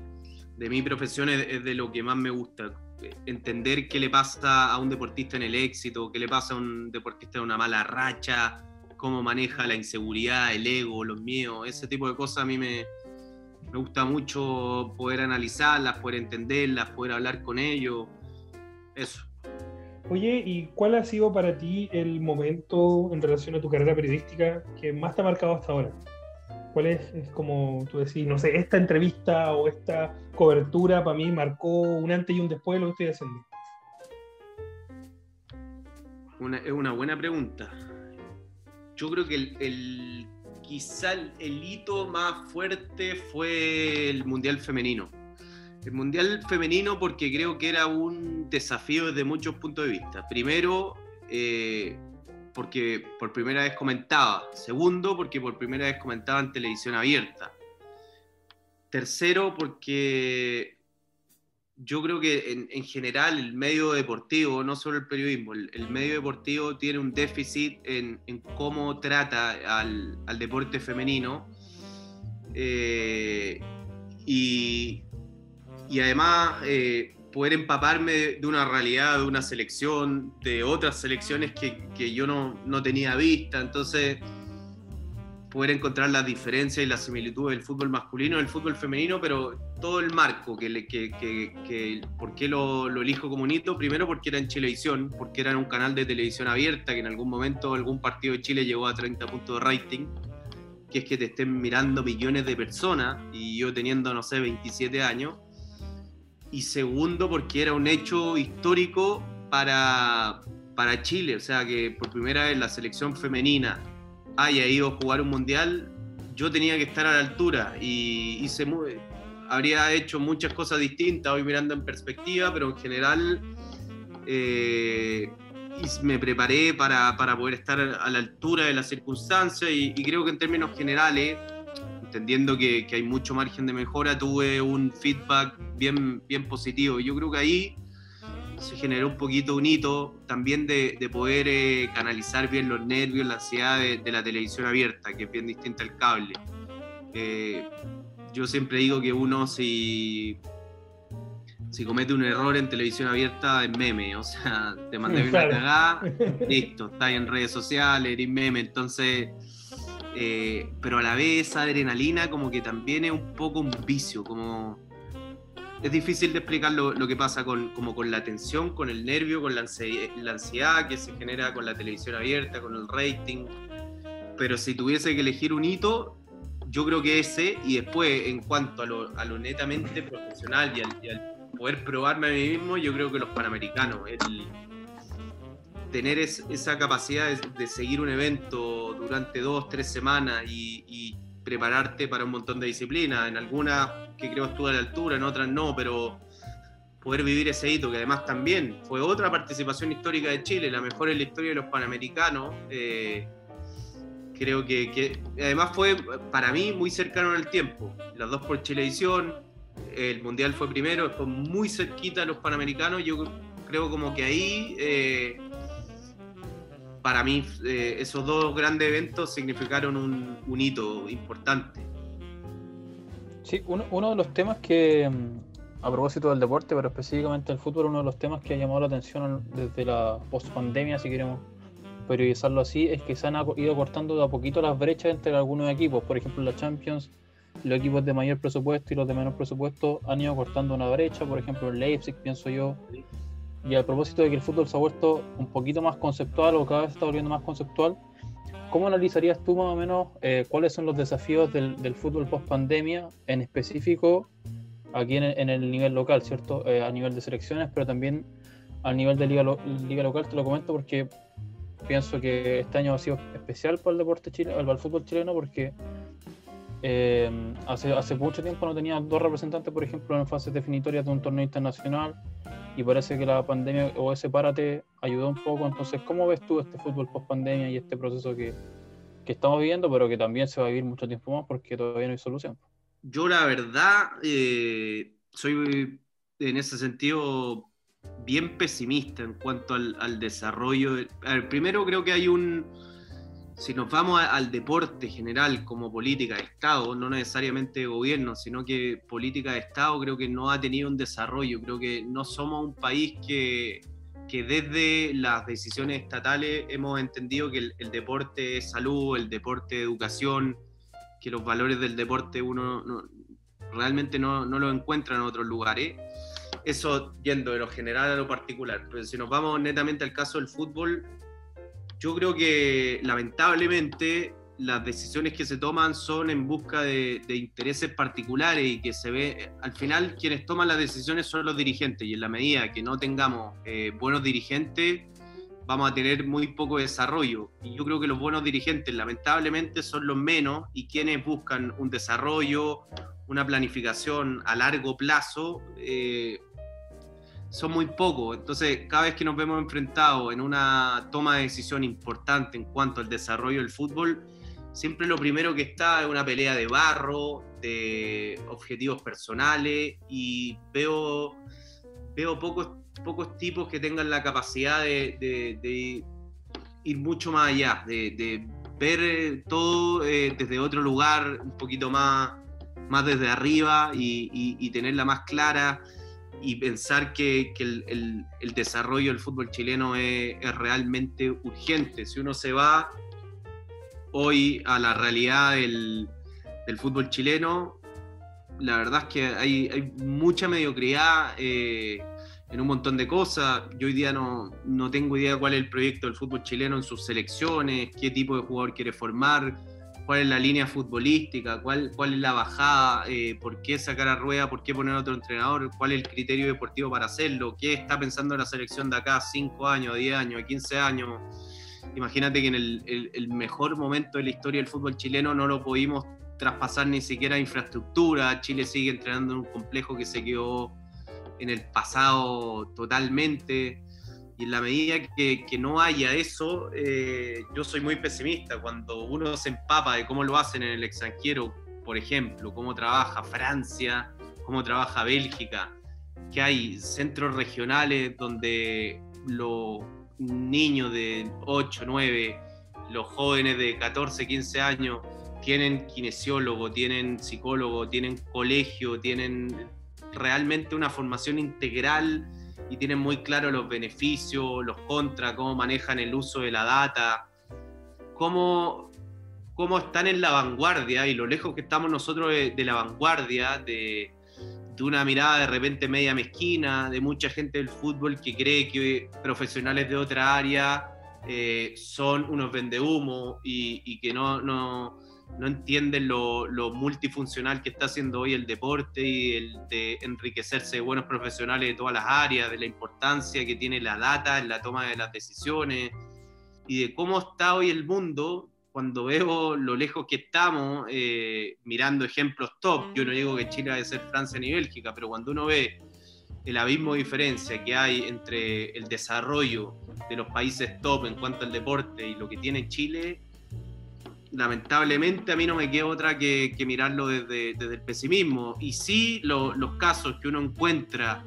de mi profesión, es, es de lo que más me gusta. Entender qué le pasa a un deportista en el éxito, qué le pasa a un deportista en una mala racha, cómo maneja la inseguridad, el ego, los miedos, ese tipo de cosas a mí me, me gusta mucho poder analizarlas, poder entenderlas, poder hablar con ellos. Eso. Oye, ¿y cuál ha sido para ti el momento en relación a tu carrera periodística que más te ha marcado hasta ahora? ¿Cuál es, es como tú decís, no sé, esta entrevista o esta cobertura para mí marcó un antes y un después de lo que estoy haciendo? Una- es una buena pregunta. Yo creo que el, el- quizá el, el hito más fuerte fue el Mundial Femenino. El Mundial Femenino porque creo que era un desafío desde muchos puntos de vista. Primero, eh, porque por primera vez comentaba. Segundo, porque por primera vez comentaba en televisión abierta. Tercero, porque yo creo que en, general el medio deportivo, no solo el periodismo, el, medio deportivo tiene un déficit en, cómo trata al, deporte femenino. Eh, y, y, además eh, poder empaparme de una realidad, de una selección, de otras selecciones que, que yo no, no, tenía vista. Entonces, poder encontrar las diferencias y las similitudes del fútbol masculino del fútbol femenino, pero todo el marco, que, que, que, ¿por qué lo, lo, elijo como un hito? Primero porque era en Chilevisión, porque era en un canal de televisión abierta, que en algún momento algún partido de Chile llegó a 30 puntos de rating, que es que te estén mirando millones de personas, y yo teniendo, no sé, 27 años, y segundo porque era un hecho histórico para, para Chile, o sea que por primera vez la selección femenina haya ido a jugar un mundial, yo tenía que estar a la altura y hice habría hecho muchas cosas distintas hoy mirando en perspectiva, pero en general eh, me preparé para, para, poder estar a la altura de las circunstancias y creo que en términos generales entendiendo que, hay mucho margen de mejora, tuve un feedback bien, bien positivo. Yo creo que ahí se generó un poquito un hito también de, poder eh, canalizar bien los nervios, la ansiedad de, la televisión abierta, que es bien distinta al cable. Eh, yo siempre digo que uno si, si comete un error en televisión abierta es meme, o sea, te mandé [LAUGHS] una cagada, listo, está en redes sociales, eres meme, entonces eh, pero a la vez esa adrenalina como que también es un poco un vicio, como es difícil de explicar lo, que pasa con, como con la tensión, con el nervio, con la ansiedad, que se genera con la televisión abierta, con el rating. Pero si tuviese que elegir un hito, yo creo que ese, y después en cuanto a lo, a lo netamente profesional y al, poder probarme a mí mismo, yo creo que los panamericanos, el, tener esa capacidad de, seguir un evento durante dos, tres semanas y, prepararte para un montón de disciplinas, en algunas que creo estuve a la altura, en otras no, pero poder vivir ese hito, que además también fue otra participación histórica de Chile, la mejor en la historia de los Panamericanos. Eh, creo que, además fue para mí muy cercano en el tiempo. Las dos por Chilevisión, el Mundial fue primero, fue muy cerquita a los Panamericanos. Yo creo como que ahí eh, para mí eh, esos dos grandes eventos significaron un, hito importante. Sí, uno, de los temas que, mm, a propósito del deporte, pero específicamente el fútbol, uno de los temas que ha llamado la atención desde la post-pandemia, si queremos periodizarlo así, es que se han ido cortando de a poquito las brechas entre algunos equipos. Por ejemplo, la Champions, los equipos de mayor presupuesto y los de menor presupuesto han ido cortando una brecha. Por ejemplo, el Leipzig, pienso yo, y a propósito de que el fútbol se ha vuelto un poquito más conceptual o cada vez está volviendo más conceptual, ¿cómo analizarías tú más o menos eh, cuáles son los desafíos del, fútbol post pandemia, en específico aquí en, el nivel local, ¿cierto? Eh, a nivel de selecciones, pero también al nivel de liga, liga local, te lo comento porque pienso que este año ha sido especial para el deporte chileno, para el fútbol chileno, porque eh, hace, hace mucho tiempo no tenía dos representantes, por ejemplo, en fases definitorias de un torneo internacional y parece que la pandemia o ese párate ayudó un poco. Entonces, ¿cómo ves tú este fútbol post pandemia y este proceso que, que, estamos viviendo, pero que también se va a vivir mucho tiempo más porque todavía no hay solución? Yo, la verdad, eh, soy en ese sentido bien pesimista en cuanto al, al desarrollo. A ver, primero creo que hay un si nos vamos al deporte general como política de Estado, no necesariamente de gobierno, sino que política de Estado creo que no ha tenido un desarrollo, creo que no somos un país que, que desde las decisiones estatales hemos entendido que el, deporte es salud, el deporte es educación, que los valores del deporte uno realmente no, no los encuentra en otros lugares. Eso yendo de lo general a lo particular. Pero si nos vamos netamente al caso del fútbol, yo creo que lamentablemente las decisiones que se toman son en busca de, intereses particulares y que se ve, al final quienes toman las decisiones son los dirigentes y en la medida que no tengamos eh, buenos dirigentes vamos a tener muy poco desarrollo. Y yo creo que los buenos dirigentes lamentablemente son los menos y quienes buscan un desarrollo, una planificación a largo plazo, eh, son muy pocos. Entonces, cada vez que nos vemos enfrentados en una toma de decisión importante en cuanto al desarrollo del fútbol, siempre lo primero que está es una pelea de barro, de objetivos personales y veo, veo pocos, pocos tipos que tengan la capacidad de, ir mucho más allá, de, ver eh, todo eh, desde otro lugar, un poquito más, más desde arriba y, tenerla más clara y pensar que, el, desarrollo del fútbol chileno es, es realmente urgente. Si uno se va hoy a la realidad del, fútbol chileno, la verdad es que hay, mucha mediocridad eh, en un montón de cosas. Yo hoy día no, no tengo idea cuál es el proyecto del fútbol chileno en sus selecciones, qué tipo de jugador quiere formar, cuál es la línea futbolística, cuál, cuál es la bajada, eh, por qué sacar a rueda, por qué poner a otro entrenador, cuál es el criterio deportivo para hacerlo, qué está pensando la selección de acá 5 años, 10 años, 15 años. Imagínate que en el, mejor momento de la historia del fútbol chileno no lo pudimos traspasar ni siquiera a infraestructura. Chile sigue entrenando en un complejo que se quedó en el pasado totalmente. Y en la medida que, no haya eso, eh, yo soy muy pesimista. Cuando uno se empapa de cómo lo hacen en el extranjero, por ejemplo, cómo trabaja Francia, cómo trabaja Bélgica, que hay centros regionales donde lo, niños de 8, 9, los jóvenes de 14, 15 años tienen kinesiólogo, tienen psicólogo, tienen colegio, tienen realmente una formación integral y tienen muy claro los beneficios, los contras, cómo manejan el uso de la data, cómo, cómo están en la vanguardia y lo lejos que estamos nosotros de la vanguardia, de, una mirada de repente media mezquina, de mucha gente del fútbol que cree que profesionales de otra área eh, son unos vendehumo y, y que no, no entienden lo, multifuncional que está haciendo hoy el deporte y el de enriquecerse de buenos profesionales de todas las áreas, de la importancia que tiene la data en la toma de las decisiones y de cómo está hoy el mundo cuando veo lo lejos que estamos, eh, mirando ejemplos top, yo no digo que Chile debe ser Francia ni Bélgica, pero cuando uno ve el abismo de diferencia que hay entre el desarrollo de los países top en cuanto al deporte y lo que tiene Chile, lamentablemente a mí no me queda otra que, mirarlo desde, el pesimismo. Y sí, los casos que uno encuentra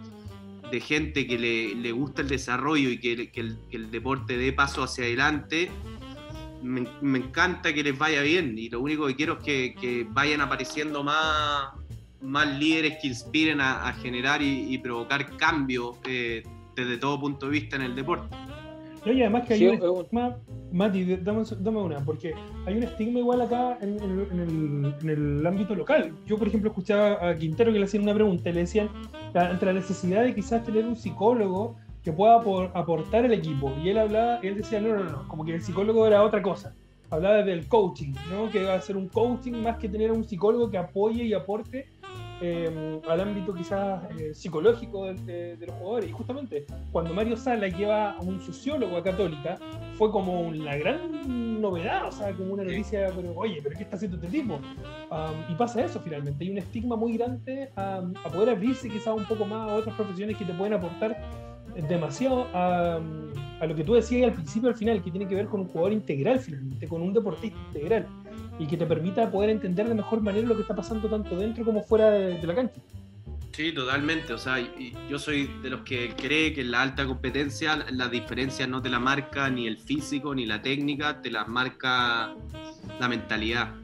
de gente que le, gusta el desarrollo y que, que el deporte dé paso hacia adelante, me, encanta que les vaya bien y lo único que quiero es que, vayan apareciendo más, más líderes que inspiren a, generar y, provocar cambios eh, desde todo punto de vista en el deporte. Y además que hay un estigma, Mati, dame, una, porque hay un estigma igual acá en, el, ámbito local. Yo, por ejemplo, escuchaba a Quintero que le hacían una pregunta y le decían, entre la necesidad de quizás tener un psicólogo que pueda aportar el equipo. Y él hablaba, él decía, no, no, no, como que el psicólogo era otra cosa. Hablaba del coaching, ¿no? Que va a ser un coaching más que tener un psicólogo que apoye y aporte eh, al ámbito quizás eh, psicológico de, los jugadores. Y justamente cuando Mario Sala lleva a un sociólogo a Católica, fue como una gran novedad, o sea, como una noticia, pero oye, ¿pero qué está haciendo este tipo? y pasa eso finalmente, hay un estigma muy grande a, a poder abrirse quizás un poco más a otras profesiones que te pueden aportar demasiado a, lo que tú decías al principio y al final, que tiene que ver con un jugador integral finalmente, con un deportista integral y que te permita poder entender de mejor manera lo que está pasando tanto dentro como fuera de, la cancha. Sí, totalmente. O sea, yo soy de los que cree que la alta competencia la diferencia no te la marca ni el físico ni la técnica, te la marca la mentalidad.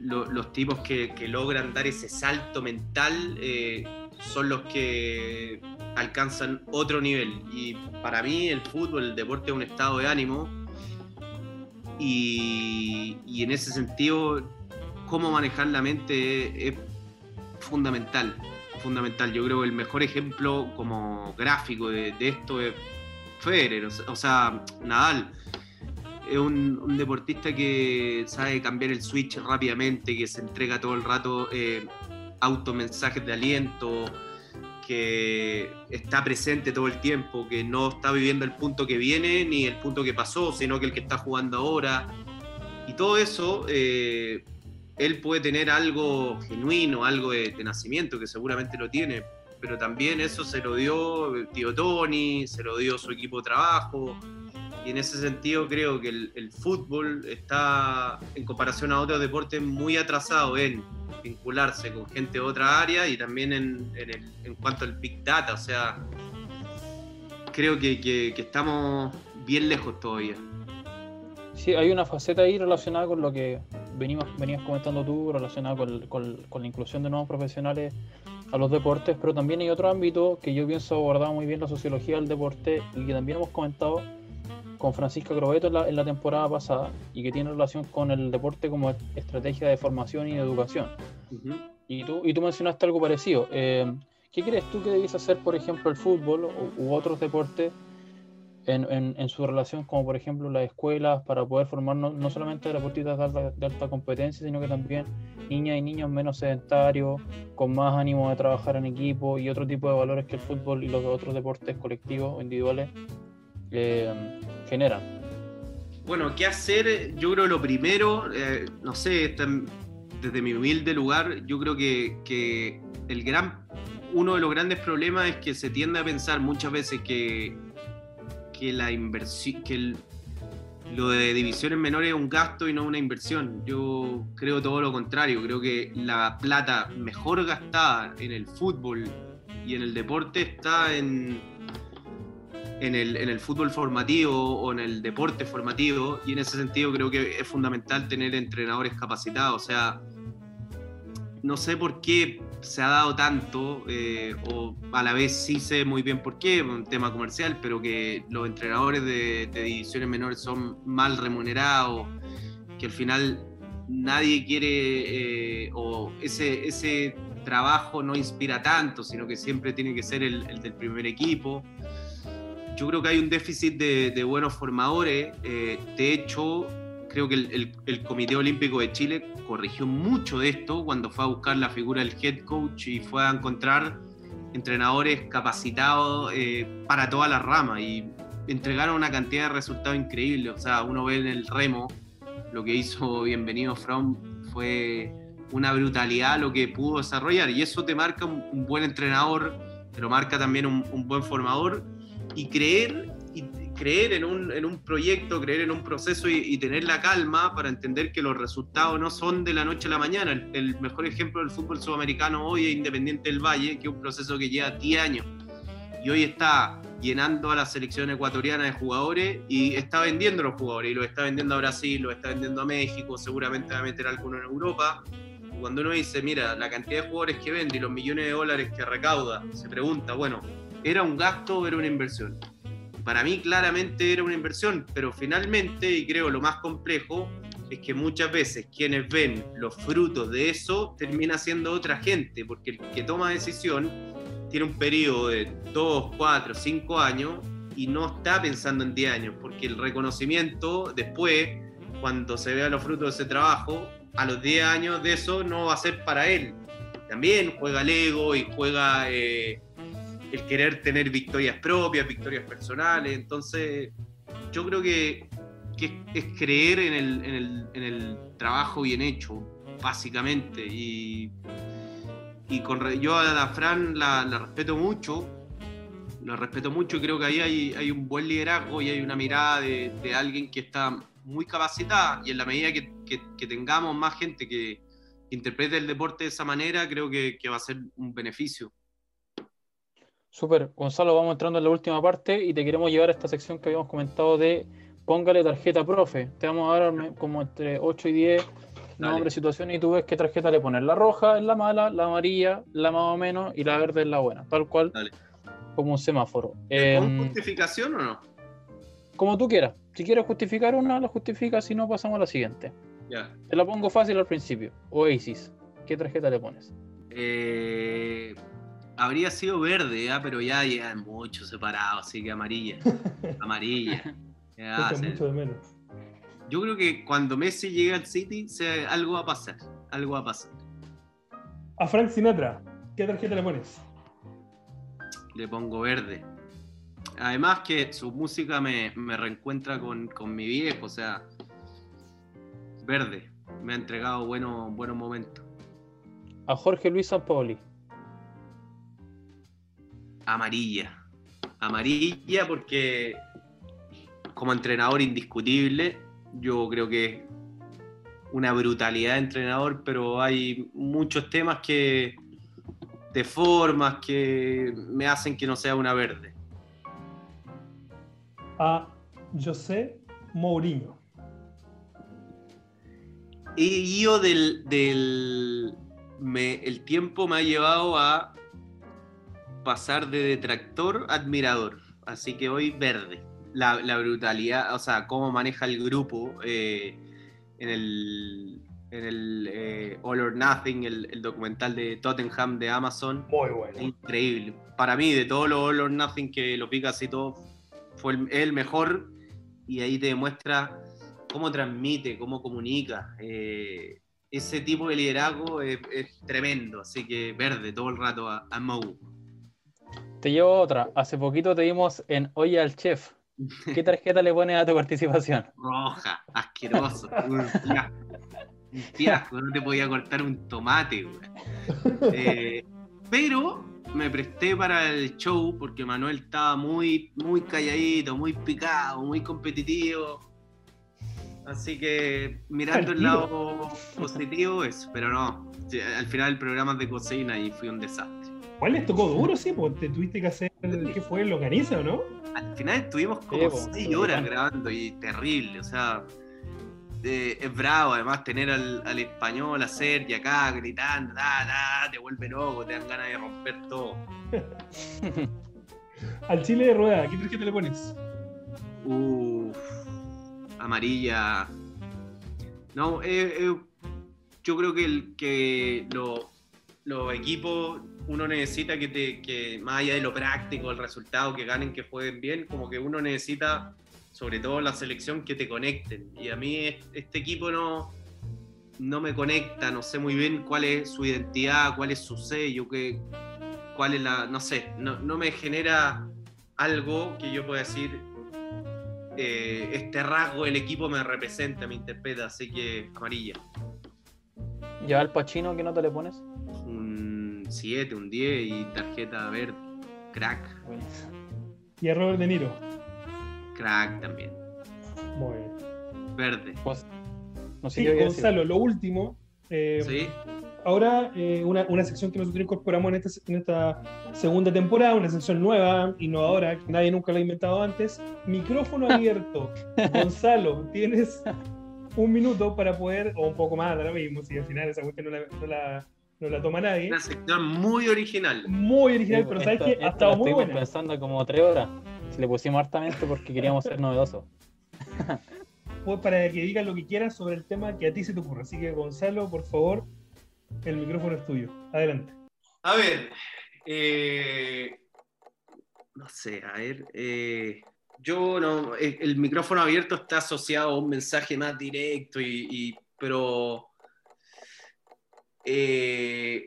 los tipos que, logran dar ese salto mental eh, son los que alcanzan otro nivel. Y para mí el fútbol, el deporte es un estado de ánimo. Y, en ese sentido, cómo manejar la mente es, fundamental. Fundamental. Yo creo que el mejor ejemplo como gráfico de, esto es Federer, o sea, Nadal. Es un, deportista que sabe cambiar el switch rápidamente, que se entrega todo el rato eh, automensajes de aliento, que está presente todo el tiempo, que no está viviendo el punto que viene ni el punto que pasó, sino que el que está jugando ahora. Y todo eso, eh, él puede tener algo genuino, algo de, nacimiento, que seguramente lo tiene, pero también eso se lo dio el tío Tony, se lo dio su equipo de trabajo. Y en ese sentido creo que el, fútbol está, en comparación a otros deportes, muy atrasado en vincularse con gente de otra área y también en, en, cuanto al Big Data. O sea, creo que, que, estamos bien lejos todavía. Sí, hay una faceta ahí relacionada con lo que venimos, venías comentando tú, relacionada con, la inclusión de nuevos profesionales a los deportes, pero también hay otro ámbito que yo pienso abordar muy bien la sociología del deporte y que también hemos comentado con Francisca Crobeto en la, temporada pasada y que tiene relación con el deporte como estrategia de formación y de educación. y, tú, y tú mencionaste algo parecido. Eh, ¿Qué crees tú que debiese hacer, por ejemplo, el fútbol u otros deportes en, en, su relación, como por ejemplo las escuelas, para poder formar no, solamente deportistas de alta, de alta, competencia, sino que también niñas y niños menos sedentarios, con más ánimo de trabajar en equipo y otro tipo de valores que el fútbol y los otros deportes colectivos o individuales eh, generan. Bueno, ¿qué hacer? Yo creo lo primero, eh, no sé, desde mi humilde lugar, yo creo que, que el gran, uno de los grandes problemas es que se tiende a pensar muchas veces que que la inversión, que lo de divisiones menores es un gasto y no una inversión. Yo creo todo lo contrario, creo que la plata mejor gastada en el fútbol y en el deporte está en, en, el, en el fútbol formativo o en el deporte formativo y en ese sentido creo que es fundamental tener entrenadores capacitados. O sea, no sé por qué se ha dado tanto, eh, o a la vez sí sé muy bien por qué, un tema comercial, pero que los entrenadores de, divisiones menores son mal remunerados, que al final nadie quiere, eh, o ese, ese trabajo no inspira tanto, sino que siempre tiene que ser el, del primer equipo. Yo creo que hay un déficit de, buenos formadores. Eh, de hecho, creo que el, Comité Olímpico de Chile corrigió mucho de esto cuando fue a buscar la figura del head coach y fue a encontrar entrenadores capacitados eh, para toda la rama y entregaron una cantidad de resultados increíbles. O sea, uno ve en el remo lo que hizo Bienvenido From fue una brutalidad lo que pudo desarrollar y eso te marca un, buen entrenador, pero marca también un, un buen formador y creer creer en un, en un proyecto, creer en un proceso y, tener la calma para entender que los resultados no son de la noche a la mañana. El, mejor ejemplo del fútbol sudamericano hoy es Independiente del Valle, que es un proceso que lleva 10 años y hoy está llenando a la selección ecuatoriana de jugadores y está vendiendo los jugadores y los está vendiendo a Brasil, los está vendiendo a México, seguramente va a meter alguno en Europa. cuando uno dice, mira, la cantidad de jugadores que vende y los millones de dólares que recauda, se pregunta, bueno, ¿era un gasto o era una inversión? para mí claramente era una inversión, pero finalmente, y creo lo más complejo, es que muchas veces quienes ven los frutos de eso termina siendo otra gente, porque el que toma decisión tiene un periodo de 2, 4, 5 años y no está pensando en 10 años, porque el reconocimiento después, cuando se vea los frutos de ese trabajo, a los 10 años de eso no va a ser para él. También juega el ego y juega... Eh, el querer tener victorias propias, victorias personales. Entonces, yo creo que, es creer en el, trabajo bien hecho, básicamente. Y, con, yo a la Fran la, respeto mucho, la respeto mucho creo que ahí hay, un buen liderazgo y hay una mirada de, alguien que está muy capacitada y en la medida que, tengamos más gente que interprete el deporte de esa manera, creo que va a ser un beneficio. Súper, Gonzalo, vamos entrando en la última parte y te queremos llevar a esta sección que habíamos comentado de póngale tarjeta profe. Te vamos a dar como entre 8 y 10 nombres, situaciones y tú ves qué tarjeta le pones. La roja es la mala, la amarilla, la más o menos y la verde es la buena. Tal cual, como un semáforo. ¿Con em, justificación o no? Como tú quieras. Si quieres justificar una, la justifica, si no, pasamos a la siguiente. Ya. Te la pongo fácil al principio. Oasis. ¿Qué tarjeta le pones? Eh habría sido verde, ¿ya? pero ya llegan mucho separado, así que amarilla. [LAUGHS] amarilla. mucho de menos. Yo creo que cuando Messi llegue al City, algo va a pasar. Algo va a pasar. A Frank Sinatra, ¿qué tarjeta le pones? Le pongo verde. Además que su música me, reencuentra con, mi viejo, o sea, verde. Me ha entregado buenos, buenos momentos. A Jorge Luis Sampaoli. Amarilla. Amarilla porque como entrenador indiscutible, yo creo que es una brutalidad de entrenador, pero hay muchos temas que de formas que me hacen que no sea una verde. A José Mourinho. Y yo del, del el tiempo me ha llevado a pasar de detractor a admirador. Así que hoy verde. La, brutalidad, o sea, cómo maneja el grupo eh, en el, en el eh, All or Nothing, el, documental de Tottenham de Amazon. Muy bueno. Increíble. Para mí, de todos los All or Nothing que lo pica así todo, fue el, mejor. Y ahí te demuestra cómo transmite, cómo comunica. Eh, ese tipo de liderazgo es, tremendo. Así que verde todo el rato a, a Mau. Te llevo otra. Hace poquito te vimos en Oye al Chef. ¿Qué [LAUGHS] tarjeta le pones a tu participación? Roja, asqueroso. un fiasco, no te podía cortar un tomate. Eh, pero me presté para el show porque Manuel estaba muy, muy calladito, muy picado, muy competitivo. Así que mirando el lado positivo, eso, pero no. Al final el programa de cocina y fui un desastre. ¿Cuál les tocó duro, sí? Porque te tuviste que hacer, ¿qué fue? ¿Lo organiza o no? Al final estuvimos como seis horas grabando y terrible, o sea, es bravo además tener al, español hacer y acá gritando, da, da, te vuelve loco, te dan ganas de romper todo. [LAUGHS] al chile de rueda, ¿qué que te le pones? Uff, amarilla. No, eh, eh, yo creo que, el, que los equipos uno necesita que, te, que más allá de lo práctico, el resultado, que ganen, que jueguen bien, como que uno necesita, sobre todo la selección, que te conecten. Y a mí este equipo no, no me conecta, no sé muy bien cuál es su identidad, cuál es su sello, que, cuál es la, no sé, no, me genera algo que yo pueda decir, eh, este rasgo del equipo me representa, me interpreta, así que amarilla. ¿Y al Pachino qué nota le pones? 7, un 10 y tarjeta verde. Crack. ¿Y a Robert De Niro? Crack también. Muy bien. Verde. No sé sí, Gonzalo, lo último. Eh, ¿Sí? Ahora, eh, una, una, sección que nosotros incorporamos en esta, en esta segunda temporada, una sección nueva, innovadora, que nadie nunca la ha inventado antes. Micrófono abierto. [LAUGHS] Gonzalo, tienes un minuto para poder, o un poco más ahora mismo, si al final esa cuestión no la no la toma nadie. Una sección muy original. Muy original, pero sabes que ha estado muy buena. pensando como tres horas. Si le pusimos hartamente porque queríamos ser novedosos. [LAUGHS] Pues para que digas lo que quieras sobre el tema que a ti se te ocurra. Así que Gonzalo, por favor, el micrófono es tuyo. Adelante. A ver, eh, no sé, a ver, eh, yo no, eh, el micrófono abierto está asociado a un mensaje más directo y pero eh,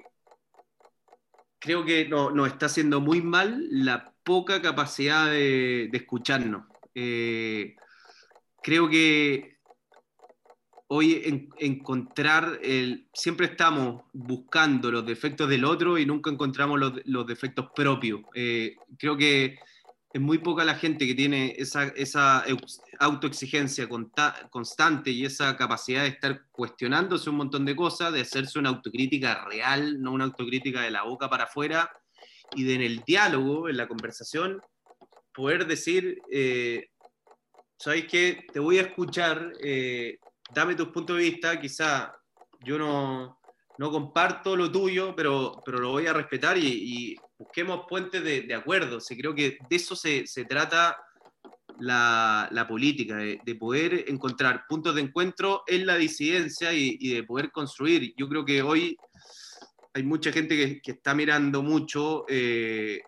creo que nos está haciendo muy mal la poca capacidad de, escucharnos. Eh, creo que hoy encontrar, el, siempre estamos buscando los defectos del otro y nunca encontramos los, defectos propios. Eh, creo que es muy poca la gente que tiene esa, esa autoexigencia constante y esa capacidad de estar cuestionándose un montón de cosas, de hacerse una autocrítica real, no una autocrítica de la boca para afuera, y de en el diálogo, en la conversación, poder decir, eh, ¿sabes qué? Te voy a escuchar, eh, dame tus puntos de vista, quizá yo no, no comparto lo tuyo, pero lo voy a respetar y, busquemos puentes de, acuerdo. Sí, creo que de eso se, trata la, política, de, poder encontrar puntos de encuentro en la disidencia y, de poder construir. Yo creo que hoy hay mucha gente que, está mirando mucho eh,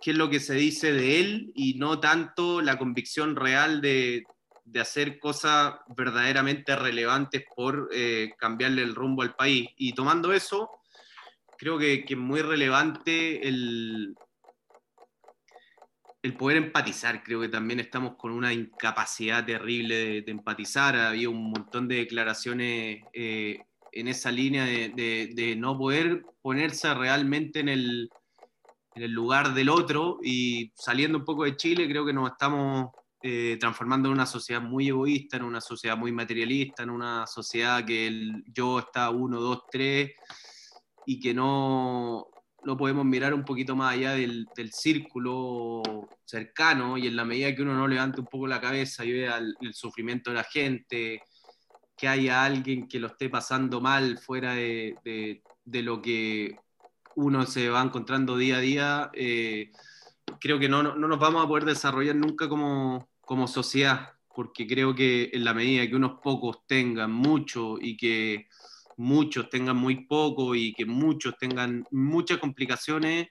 qué es lo que se dice de él y no tanto la convicción real de, de hacer cosas verdaderamente relevantes por eh, cambiarle el rumbo al país. Y tomando eso, creo que, es muy relevante el, poder empatizar. Creo que también estamos con una incapacidad terrible de, empatizar. Había un montón de declaraciones eh, en esa línea de, de, no poder ponerse realmente en el, en el lugar del otro y saliendo un poco de Chile, creo que nos estamos eh, transformando en una sociedad muy egoísta, en una sociedad muy materialista, en una sociedad que el yo está uno, dos, tres y que no, no podemos mirar un poquito más allá del, del, círculo cercano y en la medida que uno no levante un poco la cabeza y vea el, sufrimiento de la gente, que haya alguien que lo esté pasando mal fuera de, de, de lo que uno se va encontrando día a día, eh, creo que no, no, nos vamos a poder desarrollar nunca como, como sociedad, porque creo que en la medida que unos pocos tengan mucho y que muchos tengan muy poco y que muchos tengan muchas complicaciones,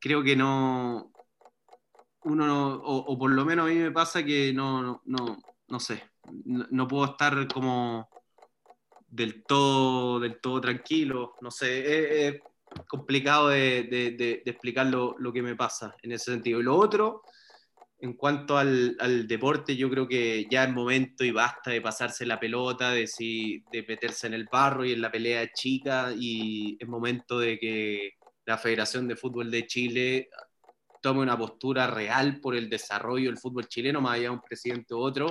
creo que no, uno no, o, por lo menos a mí me pasa que no, no, no sé, no, no, puedo estar como del todo, del todo tranquilo, no sé, es, complicado de, de, de, de explicar lo, lo, que me pasa en ese sentido. Y lo otro, en cuanto al, al, deporte, yo creo que ya es momento y basta de pasarse la pelota, de, si, de meterse en el barro y en la pelea chica, y es momento de que la Federación de Fútbol de Chile tome una postura real por el desarrollo del fútbol chileno, más allá de un presidente u otro,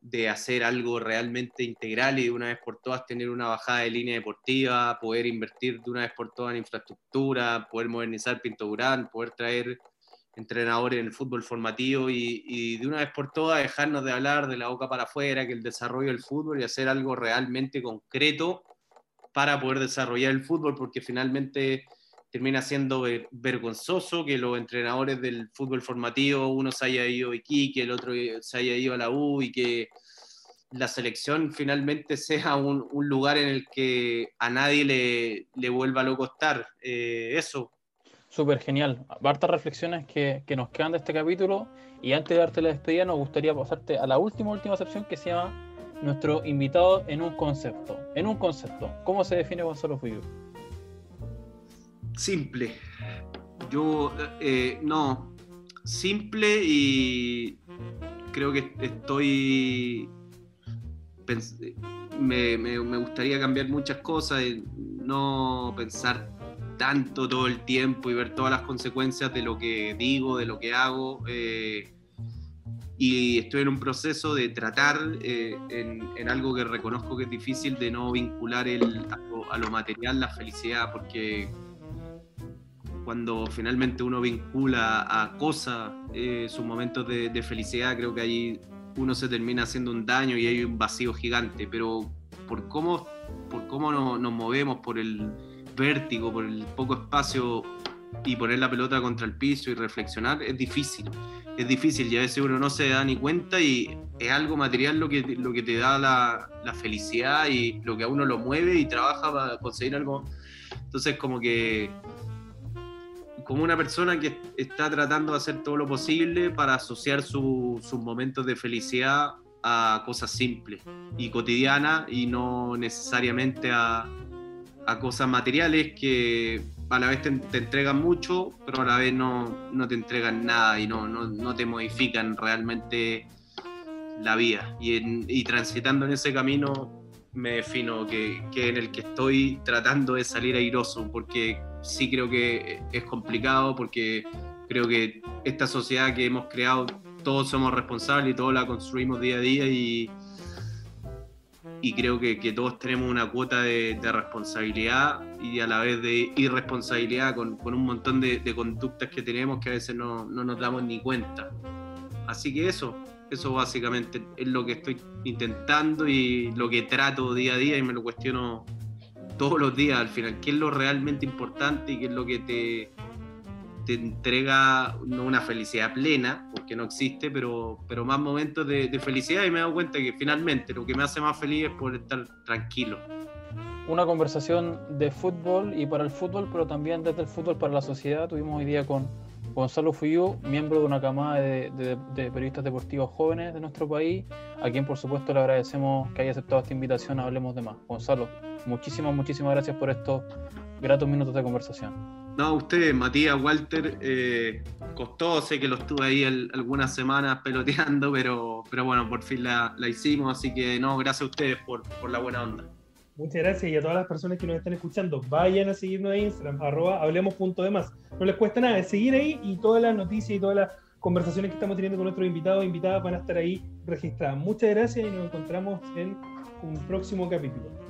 de hacer algo realmente integral y de una vez por todas tener una bajada de línea deportiva, poder invertir de una vez por todas en infraestructura, poder modernizar Pinto Durán, poder traer entrenadores en el fútbol formativo y, y, de una vez por todas dejarnos de hablar de la boca para afuera, que el desarrollo del fútbol y hacer algo realmente concreto para poder desarrollar el fútbol, porque finalmente termina siendo vergonzoso que los entrenadores del fútbol formativo, uno se haya ido a Iquique, el otro se haya ido a la U y que la selección finalmente sea un, un lugar en el que a nadie le, le vuelva a lo costar. Eh, eso, Súper genial. Hartas reflexiones que, que, nos quedan de este capítulo. Y antes de darte la despedida, nos gustaría pasarte a la última, última sección que se llama Nuestro invitado en un concepto. En un concepto, ¿cómo se define Gonzalo Fuyu? Simple. Yo, eh, no, simple y creo que estoy. Me, me, me gustaría cambiar muchas cosas y no pensar tanto todo el tiempo y ver todas las consecuencias de lo que digo, de lo que hago. Eh, y estoy en un proceso de tratar eh, en, en, algo que reconozco que es difícil de no vincular el, a, lo, a, lo, material la felicidad, porque cuando finalmente uno vincula a cosas eh, sus momentos de, de, felicidad, creo que ahí uno se termina haciendo un daño y hay un vacío gigante, pero por cómo, por cómo no, nos movemos, por el vértigo, por el poco espacio y poner la pelota contra el piso y reflexionar, es difícil. Es difícil y a veces uno no se da ni cuenta y es algo material lo que, lo que te da la, la felicidad y lo que a uno lo mueve y trabaja para conseguir algo. Entonces como que como una persona que está tratando de hacer todo lo posible para asociar su, sus momentos de felicidad a cosas simples y cotidianas y no necesariamente a, a cosas materiales que a la vez te, te, entregan mucho, pero a la vez no, no te entregan nada y no, no, no, te modifican realmente la vida. Y, en, y, transitando en ese camino me defino que, que, en el que estoy tratando de salir airoso, porque sí creo que es complicado, porque creo que esta sociedad que hemos creado, todos somos responsables y todos la construimos día a día y y creo que, que, todos tenemos una cuota de, de, responsabilidad y a la vez de irresponsabilidad con, con un montón de, de, conductas que tenemos que a veces no, no, nos damos ni cuenta. Así que eso, eso básicamente es lo que estoy intentando y lo que trato día a día y me lo cuestiono todos los días al final, qué es lo realmente importante y qué es lo que te, te entrega una felicidad plena, porque no existe, pero, pero más momentos de, de, felicidad y me he dado cuenta que finalmente lo que me hace más feliz es poder estar tranquilo. Una conversación de fútbol y para el fútbol, pero también desde el fútbol para la sociedad. Tuvimos hoy día con Gonzalo Fuyú, miembro de una camada de, de, de, periodistas deportivos jóvenes de nuestro país, a quien por supuesto le agradecemos que haya aceptado esta invitación Hablemos de Más. Gonzalo, muchísimas, muchísimas gracias por estos gratos minutos de conversación. No, usted, Matías, Walter, eh, costó, sé que lo estuve ahí algunas semanas peloteando, pero, pero bueno, por fin la, la, hicimos, así que no, gracias a ustedes por, por la buena onda. Muchas gracias y a todas las personas que nos están escuchando, vayan a seguirnos en Instagram, arroba hablemos.demás. No les cuesta nada, es seguir ahí y todas las noticias y todas las conversaciones que estamos teniendo con nuestros invitados e invitadas van a estar ahí registradas. Muchas gracias y nos encontramos en un próximo capítulo.